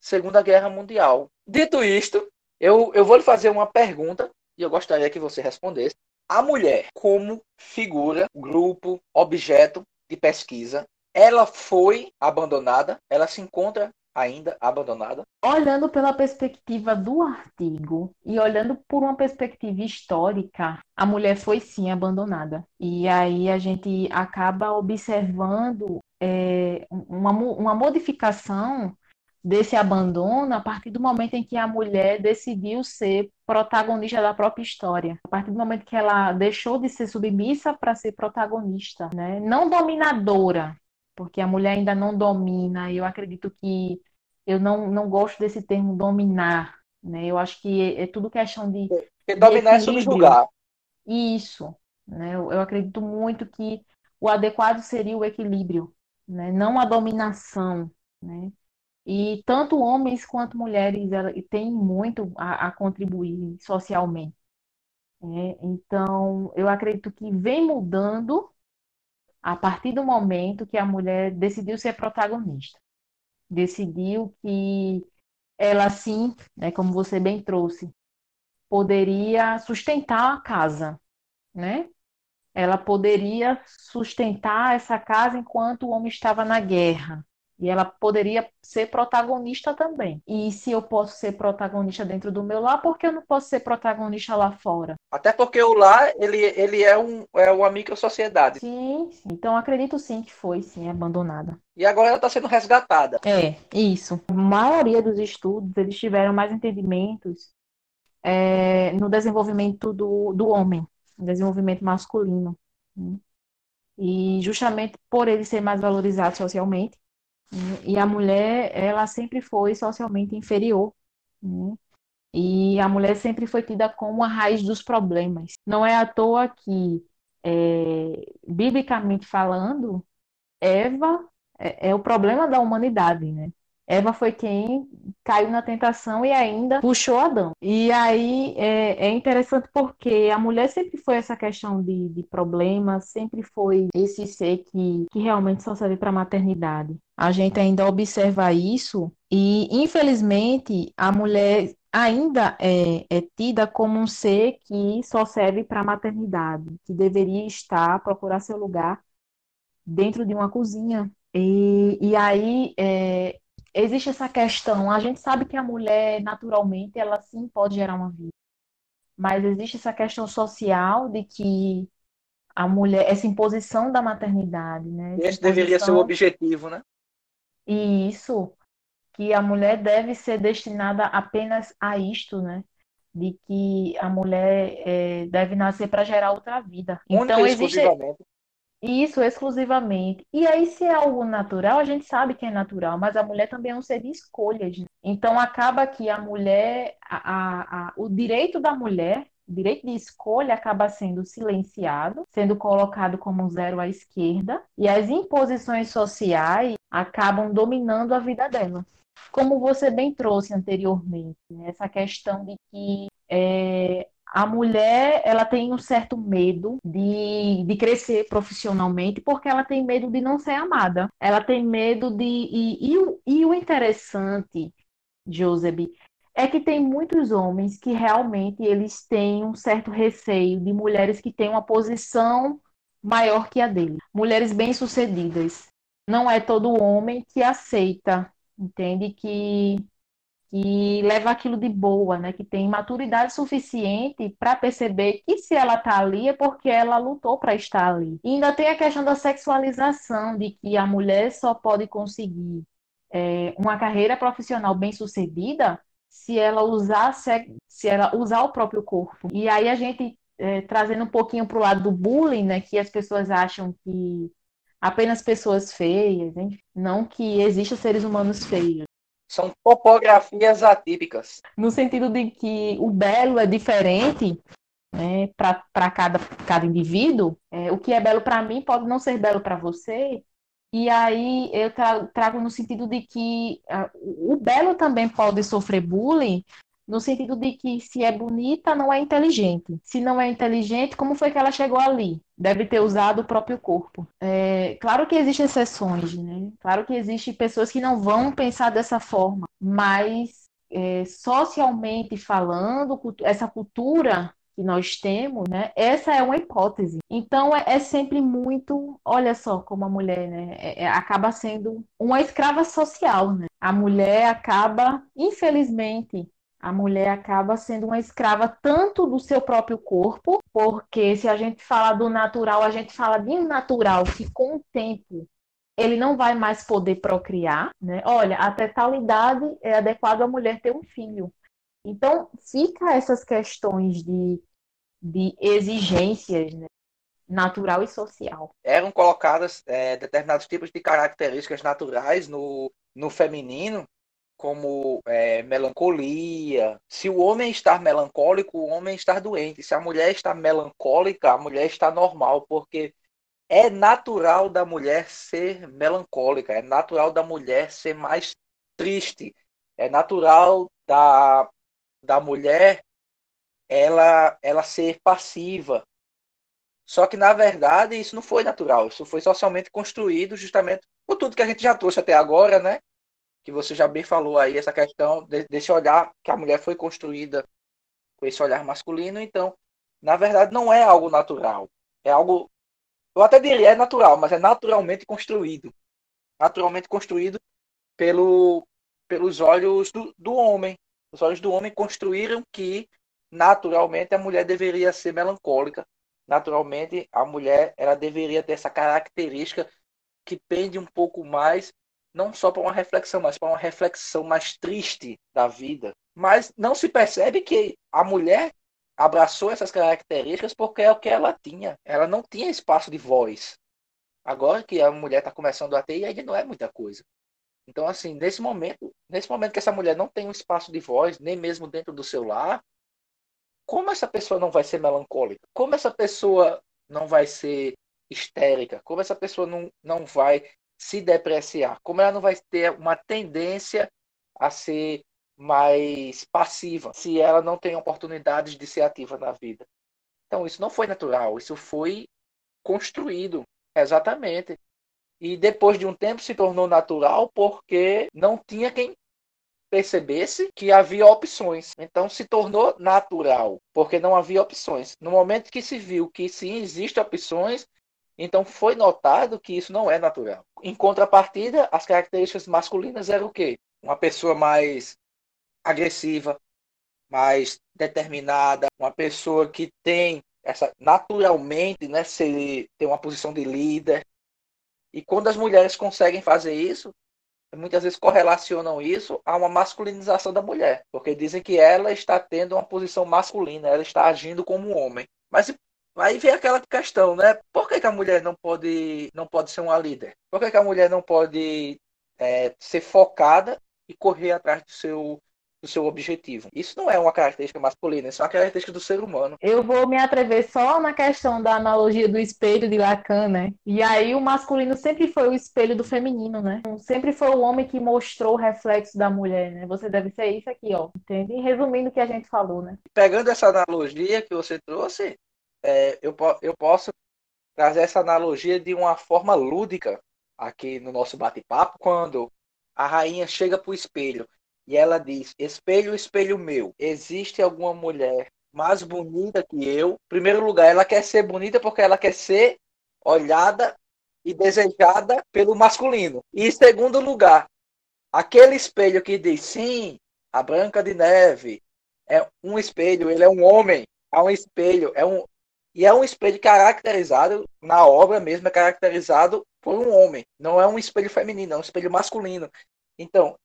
Segunda Guerra Mundial. Dito isto, Eu, eu vou lhe fazer uma pergunta e eu gostaria que você respondesse. A mulher, como figura, grupo, objeto de pesquisa, ela foi abandonada? Ela se encontra ainda abandonada? Olhando pela perspectiva do artigo e olhando por uma perspectiva histórica, a mulher foi sim abandonada. E aí a gente acaba observando é, uma, uma modificação desse abandono a partir do momento em que a mulher decidiu ser protagonista da própria história. A partir do momento que ela deixou de ser submissa para ser protagonista, né? Não dominadora, porque a mulher ainda não domina. Eu acredito que eu não, não gosto desse termo dominar, né? Eu acho que é, é tudo questão de, porque dominar é subjugar. Isso, né? Eu, eu acredito muito que o adequado seria o equilíbrio, né? Não a dominação, né? E tanto homens quanto mulheres têm muito a, a contribuir socialmente. Né? Então, eu acredito que vem mudando a partir do momento que a mulher decidiu ser protagonista. Decidiu que ela, sim, né, como você bem trouxe, poderia sustentar a casa, né? Ela poderia sustentar essa casa enquanto o homem estava na guerra. E ela poderia ser protagonista também. E se eu posso ser protagonista dentro do meu lar, por que eu não posso ser protagonista lá fora? Até porque o lar, ele, ele é, um, é uma micro-sociedade. Sim, sim, então acredito sim que foi, sim, abandonada. E agora ela está sendo resgatada. É, isso. A maioria dos estudos, eles tiveram mais entendimentos é, no desenvolvimento do, do homem, desenvolvimento masculino. Né? E justamente por ele ser mais valorizado socialmente, e a mulher, ela sempre foi socialmente inferior. Né? E a mulher sempre foi tida como a raiz dos problemas. Não é à toa que, é, biblicamente falando, Eva é, é, o problema da humanidade, né? Eva foi quem caiu na tentação e ainda puxou Adão. E aí é, é interessante porque a mulher sempre foi essa questão de, de problema, sempre foi esse ser que, que realmente só serve para a maternidade. A gente ainda observa isso e, infelizmente, a mulher ainda é, é, tida como um ser que só serve para a maternidade, que deveria estar, procurar seu lugar dentro de uma cozinha. E, e aí é, existe essa questão. A gente sabe que a mulher, naturalmente, ela sim pode gerar uma vida. Mas existe essa questão social de que a mulher, essa imposição da maternidade, né? Essa Esse deveria ser o objetivo, né? E isso, que a mulher deve ser destinada apenas a isto, né? De que a mulher é, deve nascer para gerar outra vida. Única então, existe, isso, exclusivamente. E aí, se é algo natural, a gente sabe que é natural, mas a mulher também é um ser de escolhas. Então, acaba que a mulher, a, a, o direito da mulher, o direito de escolha acaba sendo silenciado, sendo colocado como zero à esquerda, e as imposições sociais acabam dominando a vida dela. Como você bem trouxe anteriormente, né? essa questão de que é, a mulher ela tem um certo medo de, de crescer profissionalmente porque ela tem medo de não ser amada. Ela tem medo de. E, e, e o interessante, Joseph, é que tem muitos homens que realmente eles têm um certo receio de mulheres que têm uma posição maior que a dele. Mulheres bem-sucedidas. Não é todo homem que aceita, entende? Que que leva aquilo de boa, né? Que tem maturidade suficiente para perceber que se ela está ali é porque ela lutou para estar ali. E ainda tem a questão da sexualização, de que a mulher só pode conseguir é, uma carreira profissional bem sucedida se ela usar se ela usar o próprio corpo. E aí a gente é, trazendo um pouquinho para o lado do bullying, né? Que as pessoas acham que apenas pessoas feias, hein? não que existam seres humanos feios. São topografias atípicas. No sentido de que o belo é diferente né, para cada, cada indivíduo. É, o que é belo para mim pode não ser belo para você. E aí eu trago no sentido de que uh, o belo também pode sofrer bullying no sentido de que se é bonita, não é inteligente. Se não é inteligente, como foi que ela chegou ali? Deve ter usado o próprio corpo. É, claro que existem exceções, né? Claro que existem pessoas que não vão pensar dessa forma, mas é, socialmente falando, essa cultura que nós temos, né? Essa é uma hipótese. Então é, é sempre muito, olha só como a mulher, né? É, é, acaba sendo uma escrava social, né? A mulher acaba, infelizmente, a mulher acaba sendo uma escrava tanto do seu próprio corpo, porque se a gente fala do natural, a gente fala de natural que com o tempo ele não vai mais poder procriar, né? Olha, até tal idade é adequado a mulher ter um filho. Então, fica essas questões de, de exigências, né? natural e social. Eram colocadas é, determinados tipos de características naturais no, no feminino, como é, melancolia. Se o homem está melancólico, o homem está doente. Se a mulher está melancólica, a mulher está normal, porque é natural da mulher ser melancólica, é natural da mulher ser mais triste, é natural da, da mulher ela, ela ser passiva. Só que, na verdade, isso não foi natural, isso foi socialmente construído justamente por tudo que a gente já trouxe até agora, né? Que você já bem falou aí, essa questão desse olhar que a mulher foi construída com esse olhar masculino. Então, na verdade, não é algo natural, é algo eu até diria é natural, mas é naturalmente construído. Naturalmente construído pelo, pelos olhos do, do homem. Os olhos do homem construíram que naturalmente a mulher deveria ser melancólica. Naturalmente a mulher ela deveria ter essa característica que pende um pouco mais não só para uma reflexão, mas para uma reflexão mais triste da vida. Mas não se percebe que a mulher abraçou essas características porque é o que ela tinha. Ela não tinha espaço de voz. Agora que a mulher está começando a ter, ainda não é muita coisa. Então, assim, nesse momento, nesse momento que essa mulher não tem um espaço de voz, nem mesmo dentro do seu lar, como essa pessoa não vai ser melancólica? Como essa pessoa não vai ser histérica? Como essa pessoa não, não vai se depreciar? Como ela não vai ter uma tendência a ser mais passiva, se ela não tem oportunidades de ser ativa na vida. Então, isso não foi natural, isso foi construído, exatamente. E depois de um tempo se tornou natural porque não tinha quem percebesse que havia opções. Então se tornou natural, porque não havia opções. No momento que se viu que sim existem opções, então foi notado que isso não é natural. Em contrapartida, as características masculinas eram o quê? Uma pessoa mais agressiva, mais determinada, uma pessoa que tem essa naturalmente, né, se tem uma posição de líder. E quando as mulheres conseguem fazer isso, muitas vezes correlacionam isso a uma masculinização da mulher, porque dizem que ela está tendo uma posição masculina, ela está agindo como um homem. Mas aí vem aquela questão, né? Por que, que a mulher não pode, não pode ser uma líder? Por que, que a mulher não pode é, ser focada e correr atrás do seu do seu objetivo. Isso não é uma característica masculina, isso é uma característica do ser humano. Eu vou me atrever só na questão da analogia do espelho de Lacan, né? E aí o masculino sempre foi o espelho do feminino, né? Sempre foi o homem que mostrou o reflexo da mulher, né? Você deve ser isso aqui, ó. Entende? Resumindo o que a gente falou, né? Pegando essa analogia que você trouxe, é, eu, eu posso trazer essa analogia de uma forma lúdica aqui no nosso bate-papo, quando a rainha chega para o espelho e ela diz: Espelho, espelho meu, existe alguma mulher mais bonita que eu? Em primeiro lugar, ela quer ser bonita porque ela quer ser olhada e desejada pelo masculino. E em segundo lugar, aquele espelho que diz sim, a Branca de Neve é um espelho, ele é um homem, é um espelho, é um e é um espelho caracterizado na obra mesmo é caracterizado por um homem, não é um espelho feminino, é um espelho masculino. Então,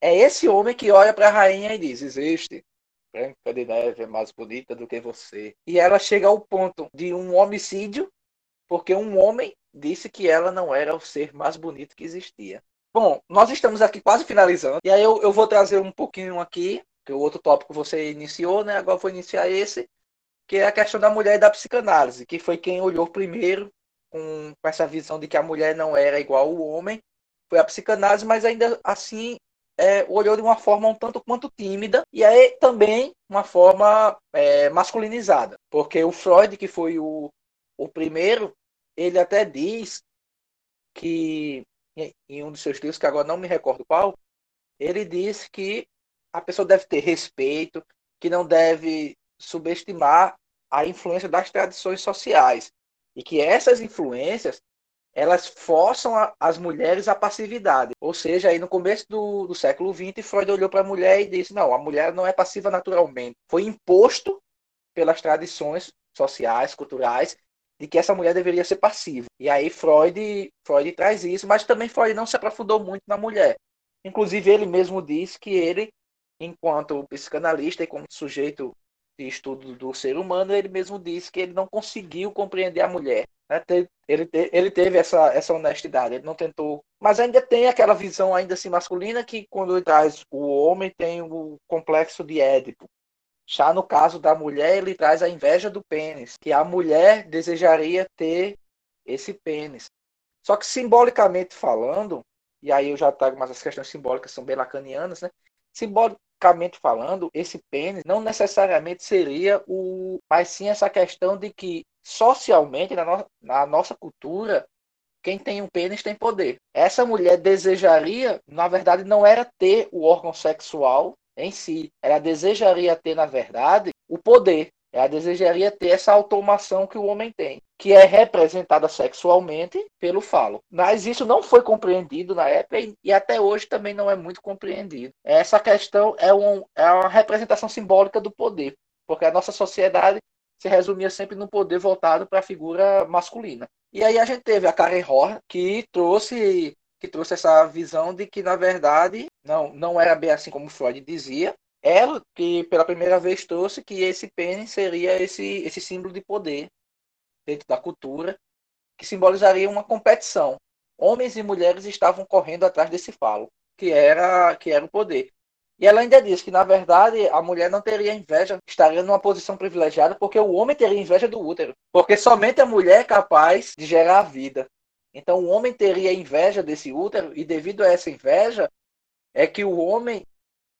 é esse homem que olha para a rainha e diz: Existe. Branca de Neve é mais bonita do que você. E ela chega ao ponto de um homicídio, porque um homem disse que ela não era o ser mais bonito que existia. Bom, nós estamos aqui quase finalizando. E aí eu, eu vou trazer um pouquinho aqui, que o outro tópico você iniciou, né? Agora vou iniciar esse, que é a questão da mulher e da psicanálise, que foi quem olhou primeiro com essa visão de que a mulher não era igual ao homem. Foi a psicanálise, mas ainda assim é, olhou de uma forma um tanto quanto tímida e aí também uma forma é, masculinizada, porque o Freud, que foi o, o primeiro, ele até diz que em um dos seus livros, que agora não me recordo qual, ele diz que a pessoa deve ter respeito, que não deve subestimar a influência das tradições sociais e que essas influências elas forçam a, as mulheres à passividade. Ou seja, aí no começo do, do século XX, Freud olhou para a mulher e disse: não, a mulher não é passiva naturalmente. Foi imposto pelas tradições sociais, culturais, de que essa mulher deveria ser passiva. E aí Freud, Freud traz isso, mas também Freud não se aprofundou muito na mulher. Inclusive ele mesmo diz que ele, enquanto psicanalista e como sujeito de estudo do ser humano, ele mesmo disse que ele não conseguiu compreender a mulher. Né? Ele, ele teve essa, essa honestidade, ele não tentou. Mas ainda tem aquela visão ainda assim masculina que quando ele traz o homem tem o complexo de Édipo. Já no caso da mulher, ele traz a inveja do pênis, que a mulher desejaria ter esse pênis. Só que simbolicamente falando, e aí eu já trago mais as questões simbólicas são bem lacanianas, né? Falando, esse pênis não necessariamente seria o, mas sim essa questão de que socialmente na, no... na nossa cultura quem tem um pênis tem poder. Essa mulher desejaria, na verdade, não era ter o órgão sexual em si. Ela desejaria ter, na verdade, o poder. Ela desejaria ter essa automação que o homem tem, que é representada sexualmente pelo falo. Mas isso não foi compreendido na época e até hoje também não é muito compreendido. Essa questão é, um, é uma representação simbólica do poder, porque a nossa sociedade se resumia sempre no poder voltado para a figura masculina. E aí a gente teve a Karen Horn, que trouxe que trouxe essa visão de que, na verdade, não, não era bem assim como Freud dizia. Ela que pela primeira vez trouxe que esse pênis seria esse, esse símbolo de poder dentro da cultura, que simbolizaria uma competição. Homens e mulheres estavam correndo atrás desse falo, que era, que era o poder. E ela ainda diz que, na verdade, a mulher não teria inveja, estaria numa posição privilegiada, porque o homem teria inveja do útero. Porque somente a mulher é capaz de gerar a vida. Então o homem teria inveja desse útero, e devido a essa inveja, é que o homem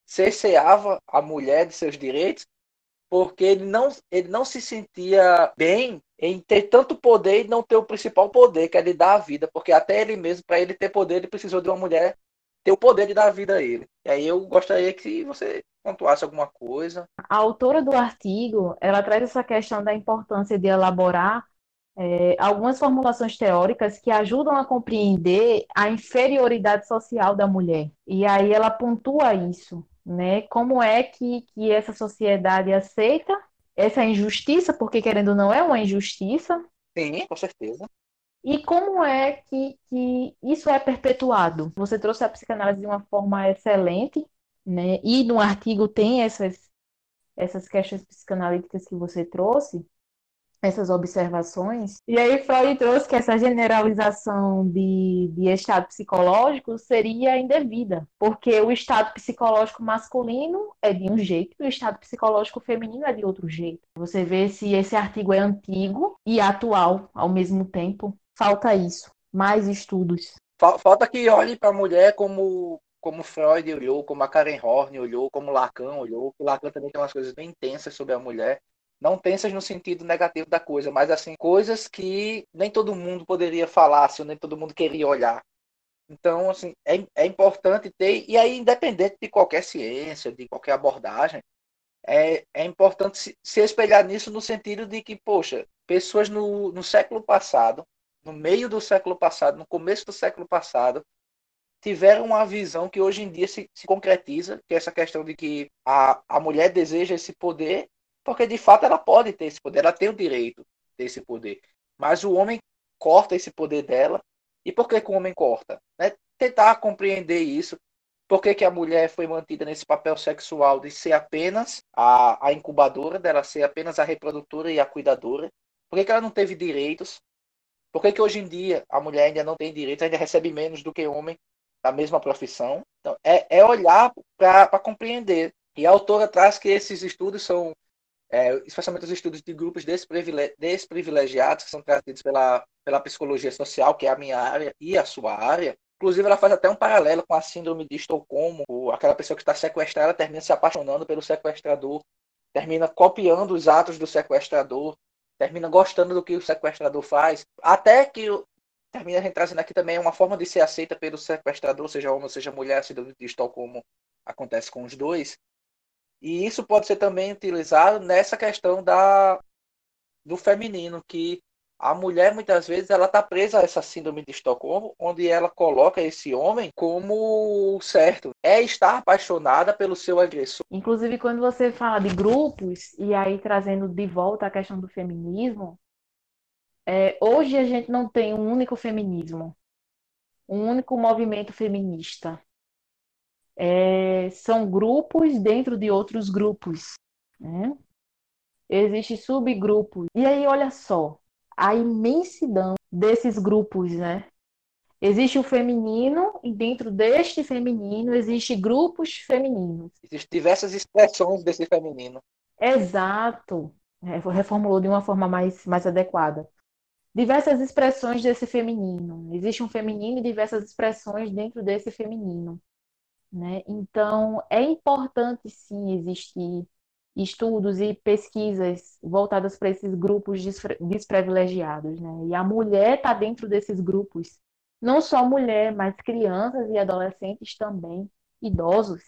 cerceava a mulher de seus direitos, porque ele não, ele não se sentia bem em ter tanto poder e não ter o principal poder, que é de dar a vida, porque até ele mesmo, para ele ter poder, ele precisou de uma mulher ter o poder de dar a vida a ele. E aí eu gostaria que você pontuasse alguma coisa. A autora do artigo, ela traz essa questão da importância de elaborar é, algumas formulações teóricas que ajudam a compreender a inferioridade social da mulher. E aí ela pontua isso, né? Como é que, que essa sociedade aceita essa injustiça, porque querendo ou não é uma injustiça. Sim, com certeza. E como é que, que isso é perpetuado? Você trouxe a psicanálise de uma forma excelente, né? E no artigo tem essas, essas questões psicanalíticas que você trouxe, essas observações. E aí Freud trouxe que essa generalização de, de estado psicológico seria indevida, porque o estado psicológico masculino é de um jeito e o estado psicológico feminino é de outro jeito. Você vê se esse artigo é antigo e atual ao mesmo tempo. Falta isso, mais estudos. Falta que olhe para a mulher como como Freud olhou, como a Karen Horn olhou, como Lacan olhou. O Lacan também tem umas coisas bem intensas sobre a mulher não tensas no sentido negativo da coisa, mas assim, coisas que nem todo mundo poderia falar, assim, nem todo mundo queria olhar. Então, assim, é, é importante ter, e aí, independente de qualquer ciência, de qualquer abordagem, é, é importante se, se espelhar nisso no sentido de que, poxa, pessoas no, no século passado, no meio do século passado, no começo do século passado, tiveram uma visão que hoje em dia se, se concretiza, que é essa questão de que a, a mulher deseja esse poder porque de fato ela pode ter esse poder, ela tem o direito desse poder. Mas o homem corta esse poder dela. E por que, que o homem corta? Né? Tentar compreender isso. Por que, que a mulher foi mantida nesse papel sexual de ser apenas a, a incubadora, dela ser apenas a reprodutora e a cuidadora? Por que, que ela não teve direitos? Por que, que hoje em dia a mulher ainda não tem direitos, ainda recebe menos do que o homem da mesma profissão? Então, é, é olhar para compreender. E a autora traz que esses estudos são é, especialmente os estudos de grupos desprivilegiados, que são trazidos pela, pela psicologia social, que é a minha área e a sua área. Inclusive, ela faz até um paralelo com a síndrome de Estocolmo. Aquela pessoa que está sequestrada termina se apaixonando pelo sequestrador, termina copiando os atos do sequestrador, termina gostando do que o sequestrador faz, até que termina a gente trazendo aqui também uma forma de ser aceita pelo sequestrador, seja homem seja mulher, a síndrome de Estocolmo acontece com os dois. E isso pode ser também utilizado nessa questão da, do feminino, que a mulher muitas vezes ela está presa a essa síndrome de Estocolmo, onde ela coloca esse homem como certo, é estar apaixonada pelo seu agressor. Inclusive quando você fala de grupos e aí trazendo de volta a questão do feminismo, é, hoje a gente não tem um único feminismo, um único movimento feminista. É, são grupos dentro de outros grupos, né? Existem subgrupos. E aí, olha só, a imensidão desses grupos, né? Existe o feminino e dentro deste feminino existe grupos femininos. Existem diversas expressões desse feminino. Exato. É, reformulou de uma forma mais, mais adequada. Diversas expressões desse feminino. Existe um feminino e diversas expressões dentro desse feminino. Né? Então, é importante sim existir estudos e pesquisas voltadas para esses grupos desprivilegiados, né? E a mulher está dentro desses grupos, não só mulher, mas crianças e adolescentes também, idosos,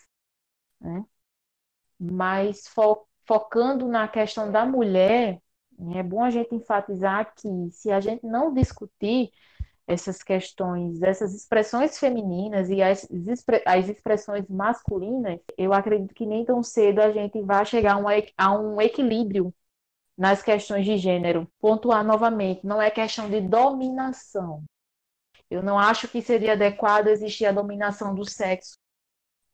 né? Mas fo focando na questão da mulher, é bom a gente enfatizar que se a gente não discutir essas questões, essas expressões femininas e as, as expressões masculinas, eu acredito que nem tão cedo a gente vai chegar a um, a um equilíbrio nas questões de gênero. Pontuar novamente, não é questão de dominação. Eu não acho que seria adequado existir a dominação do sexo,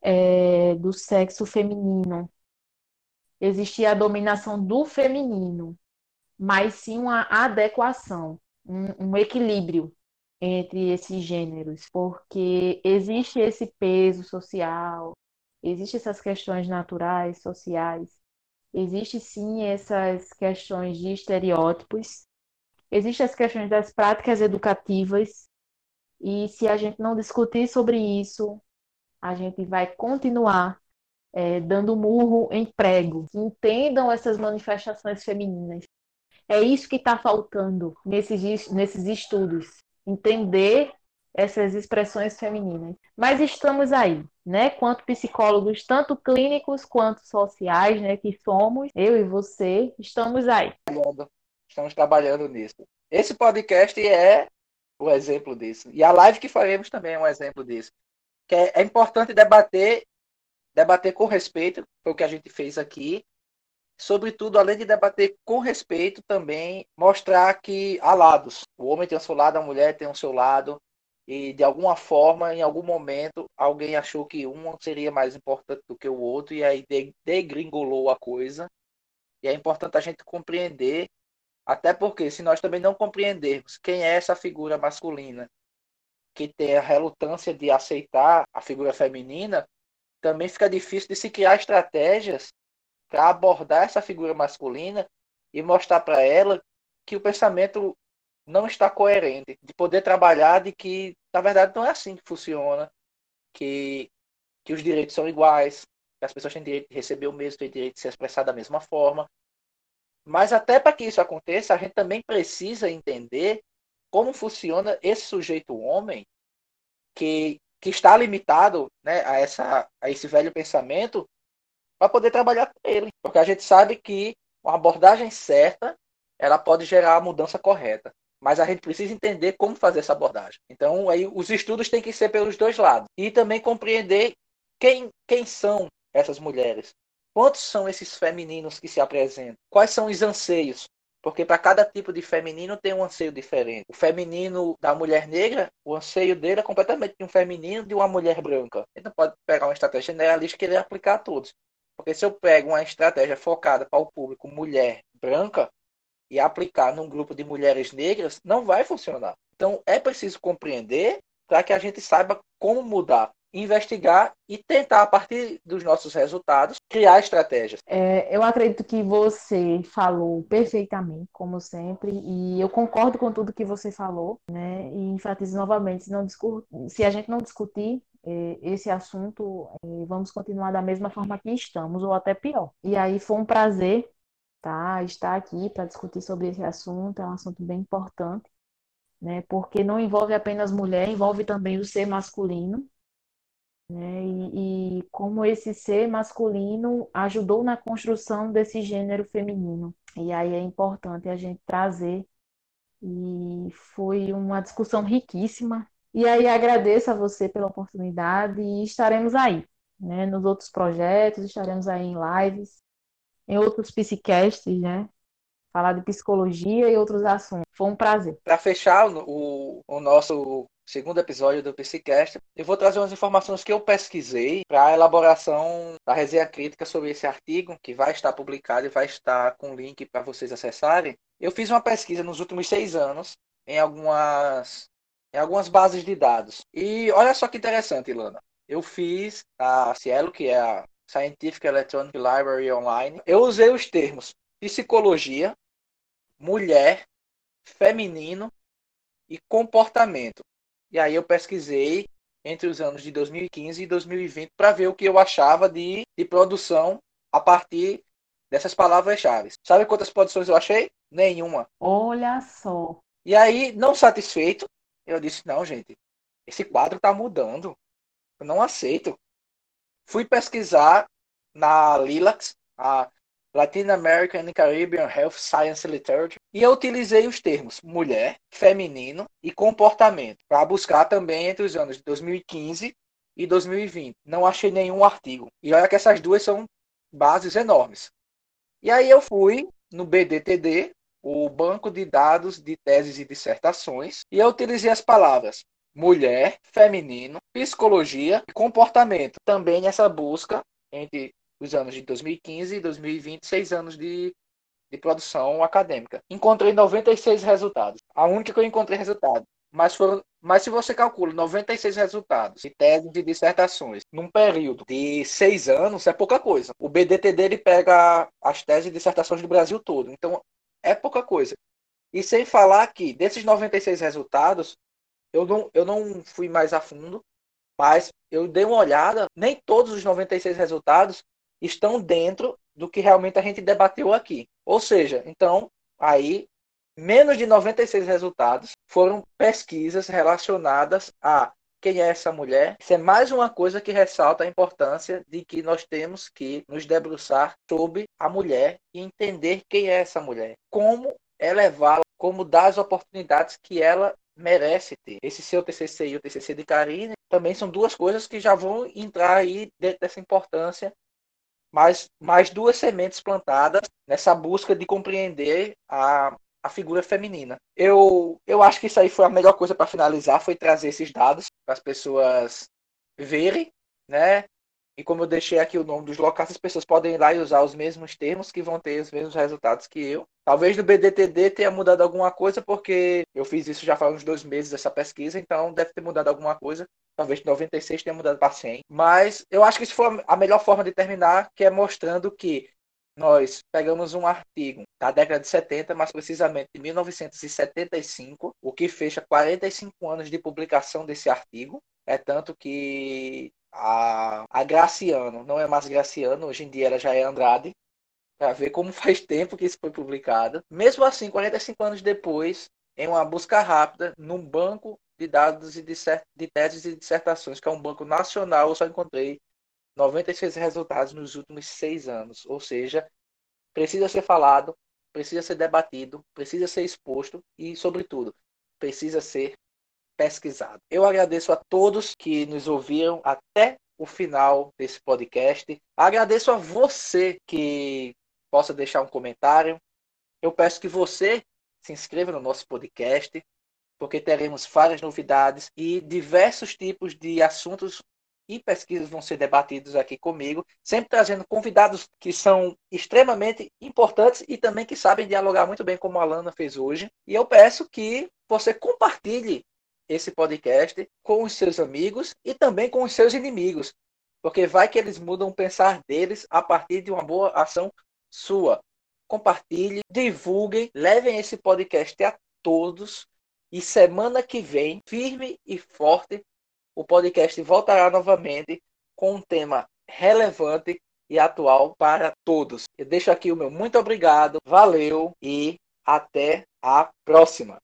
é, do sexo feminino. Existir a dominação do feminino, mas sim uma adequação, um, um equilíbrio entre esses gêneros, porque existe esse peso social, existe essas questões naturais, sociais, existe sim essas questões de estereótipos, existem as questões das práticas educativas, e se a gente não discutir sobre isso, a gente vai continuar é, dando murro em prego, entendam essas manifestações femininas. É isso que está faltando nesses, nesses estudos entender essas expressões femininas. Mas estamos aí, né? Quanto psicólogos, tanto clínicos quanto sociais, né? Que somos, eu e você, estamos aí. Estamos trabalhando nisso. Esse podcast é o exemplo disso. E a live que faremos também é um exemplo disso. Que é, é importante debater, debater com respeito, foi o que a gente fez aqui, sobretudo, além de debater com respeito, também mostrar que há lados. O homem tem o seu lado, a mulher tem o seu lado, e de alguma forma, em algum momento, alguém achou que um seria mais importante do que o outro, e aí degringolou a coisa. E é importante a gente compreender, até porque se nós também não compreendermos quem é essa figura masculina, que tem a relutância de aceitar a figura feminina, também fica difícil de se criar estratégias para abordar essa figura masculina e mostrar para ela que o pensamento não está coerente, de poder trabalhar de que na verdade não é assim que funciona, que que os direitos são iguais, que as pessoas têm direito de receber o mesmo, têm direito de se expressar da mesma forma. Mas até para que isso aconteça, a gente também precisa entender como funciona esse sujeito homem que, que está limitado né, a, essa, a esse velho pensamento para poder trabalhar com ele. Porque a gente sabe que uma abordagem certa ela pode gerar a mudança correta. Mas a gente precisa entender como fazer essa abordagem. Então, aí os estudos têm que ser pelos dois lados. E também compreender quem, quem são essas mulheres. Quantos são esses femininos que se apresentam? Quais são os anseios? Porque para cada tipo de feminino tem um anseio diferente. O feminino da mulher negra, o anseio dele é completamente de um feminino de uma mulher branca. Ele não pode pegar uma estratégia generalista e querer aplicar a todos. Porque se eu pego uma estratégia focada para o público mulher branca e aplicar num grupo de mulheres negras, não vai funcionar. Então é preciso compreender para que a gente saiba como mudar, investigar e tentar, a partir dos nossos resultados, criar estratégias. É, eu acredito que você falou perfeitamente, como sempre, e eu concordo com tudo que você falou, né? E enfatizo novamente, se, não se a gente não discutir esse assunto, é, vamos continuar da mesma forma que estamos, ou até pior. E aí foi um prazer tá, estar aqui para discutir sobre esse assunto, é um assunto bem importante, né, porque não envolve apenas mulher, envolve também o ser masculino, né? E, e como esse ser masculino ajudou na construção desse gênero feminino. E aí é importante a gente trazer. E foi uma discussão riquíssima. E aí agradeço a você pela oportunidade e estaremos aí, né? Nos outros projetos, estaremos aí em lives, em outros psicasts, né? Falar de psicologia e outros assuntos. Foi um prazer. Para fechar o, o nosso segundo episódio do Psicast, eu vou trazer umas informações que eu pesquisei para a elaboração da resenha crítica sobre esse artigo, que vai estar publicado e vai estar com link para vocês acessarem. Eu fiz uma pesquisa nos últimos seis anos em algumas, em algumas bases de dados. E olha só que interessante, Ilana. Eu fiz a Cielo, que é a Scientific Electronic Library Online. Eu usei os termos psicologia, mulher, feminino e comportamento. E aí eu pesquisei entre os anos de 2015 e 2020 para ver o que eu achava de, de produção a partir dessas palavras-chave. Sabe quantas produções eu achei? Nenhuma. Olha só. E aí, não satisfeito, eu disse: não, gente, esse quadro está mudando. Eu não aceito. Fui pesquisar na Lilacs, a Latin American and Caribbean Health Science Literature, e eu utilizei os termos mulher, feminino e comportamento para buscar também entre os anos de 2015 e 2020. Não achei nenhum artigo. E olha que essas duas são bases enormes. E aí eu fui no BDTD, o banco de dados de teses e dissertações, e eu utilizei as palavras mulher, feminino, psicologia e comportamento. Também nessa busca entre os anos de 2015 e 2020, seis anos de, de produção acadêmica. Encontrei 96 resultados. A única que eu encontrei resultado. Mas, foram, mas se você calcula 96 resultados de teses e dissertações num período de seis anos, é pouca coisa. O BDT dele pega as teses e dissertações do Brasil todo. Então, é pouca coisa. E sem falar que desses 96 resultados, eu não, eu não fui mais a fundo, mas eu dei uma olhada, nem todos os 96 resultados estão dentro do que realmente a gente debateu aqui. Ou seja, então, aí, menos de 96 resultados foram pesquisas relacionadas a quem é essa mulher. Isso é mais uma coisa que ressalta a importância de que nós temos que nos debruçar sobre a mulher e entender quem é essa mulher, como elevá-la, como dar as oportunidades que ela merece ter. Esse seu TCC e o TCC de Karine também são duas coisas que já vão entrar aí dentro dessa importância mais, mais duas sementes plantadas nessa busca de compreender a, a figura feminina. Eu, eu acho que isso aí foi a melhor coisa para finalizar, foi trazer esses dados para as pessoas verem, né? E como eu deixei aqui o nome dos locais, as pessoas podem ir lá e usar os mesmos termos que vão ter os mesmos resultados que eu. Talvez no BDTD tenha mudado alguma coisa, porque eu fiz isso já faz uns dois meses, essa pesquisa, então deve ter mudado alguma coisa. Talvez 96 tenha mudado para 100. Mas eu acho que isso foi a melhor forma de terminar, que é mostrando que nós pegamos um artigo da década de 70, mais precisamente de 1975, o que fecha 45 anos de publicação desse artigo. É tanto que a, a Graciano não é mais Graciano, hoje em dia ela já é Andrade, para ver como (laughs) faz tempo que isso foi publicado. Mesmo assim, 45 anos depois, em uma busca rápida, num banco de dados e de, de teses e dissertações, que é um banco nacional, eu só encontrei 96 resultados nos últimos seis anos. Ou seja, precisa ser falado, precisa ser debatido, precisa ser exposto e, sobretudo, precisa ser pesquisado. Eu agradeço a todos que nos ouviram até o final desse podcast. Agradeço a você que possa deixar um comentário. Eu peço que você se inscreva no nosso podcast, porque teremos várias novidades e diversos tipos de assuntos e pesquisas vão ser debatidos aqui comigo, sempre trazendo convidados que são extremamente importantes e também que sabem dialogar muito bem, como a Alana fez hoje. E eu peço que você compartilhe esse podcast com os seus amigos e também com os seus inimigos, porque vai que eles mudam o pensar deles a partir de uma boa ação sua. Compartilhe, divulguem, levem esse podcast a todos e semana que vem, firme e forte, o podcast voltará novamente com um tema relevante e atual para todos. Eu deixo aqui o meu muito obrigado, valeu e até a próxima.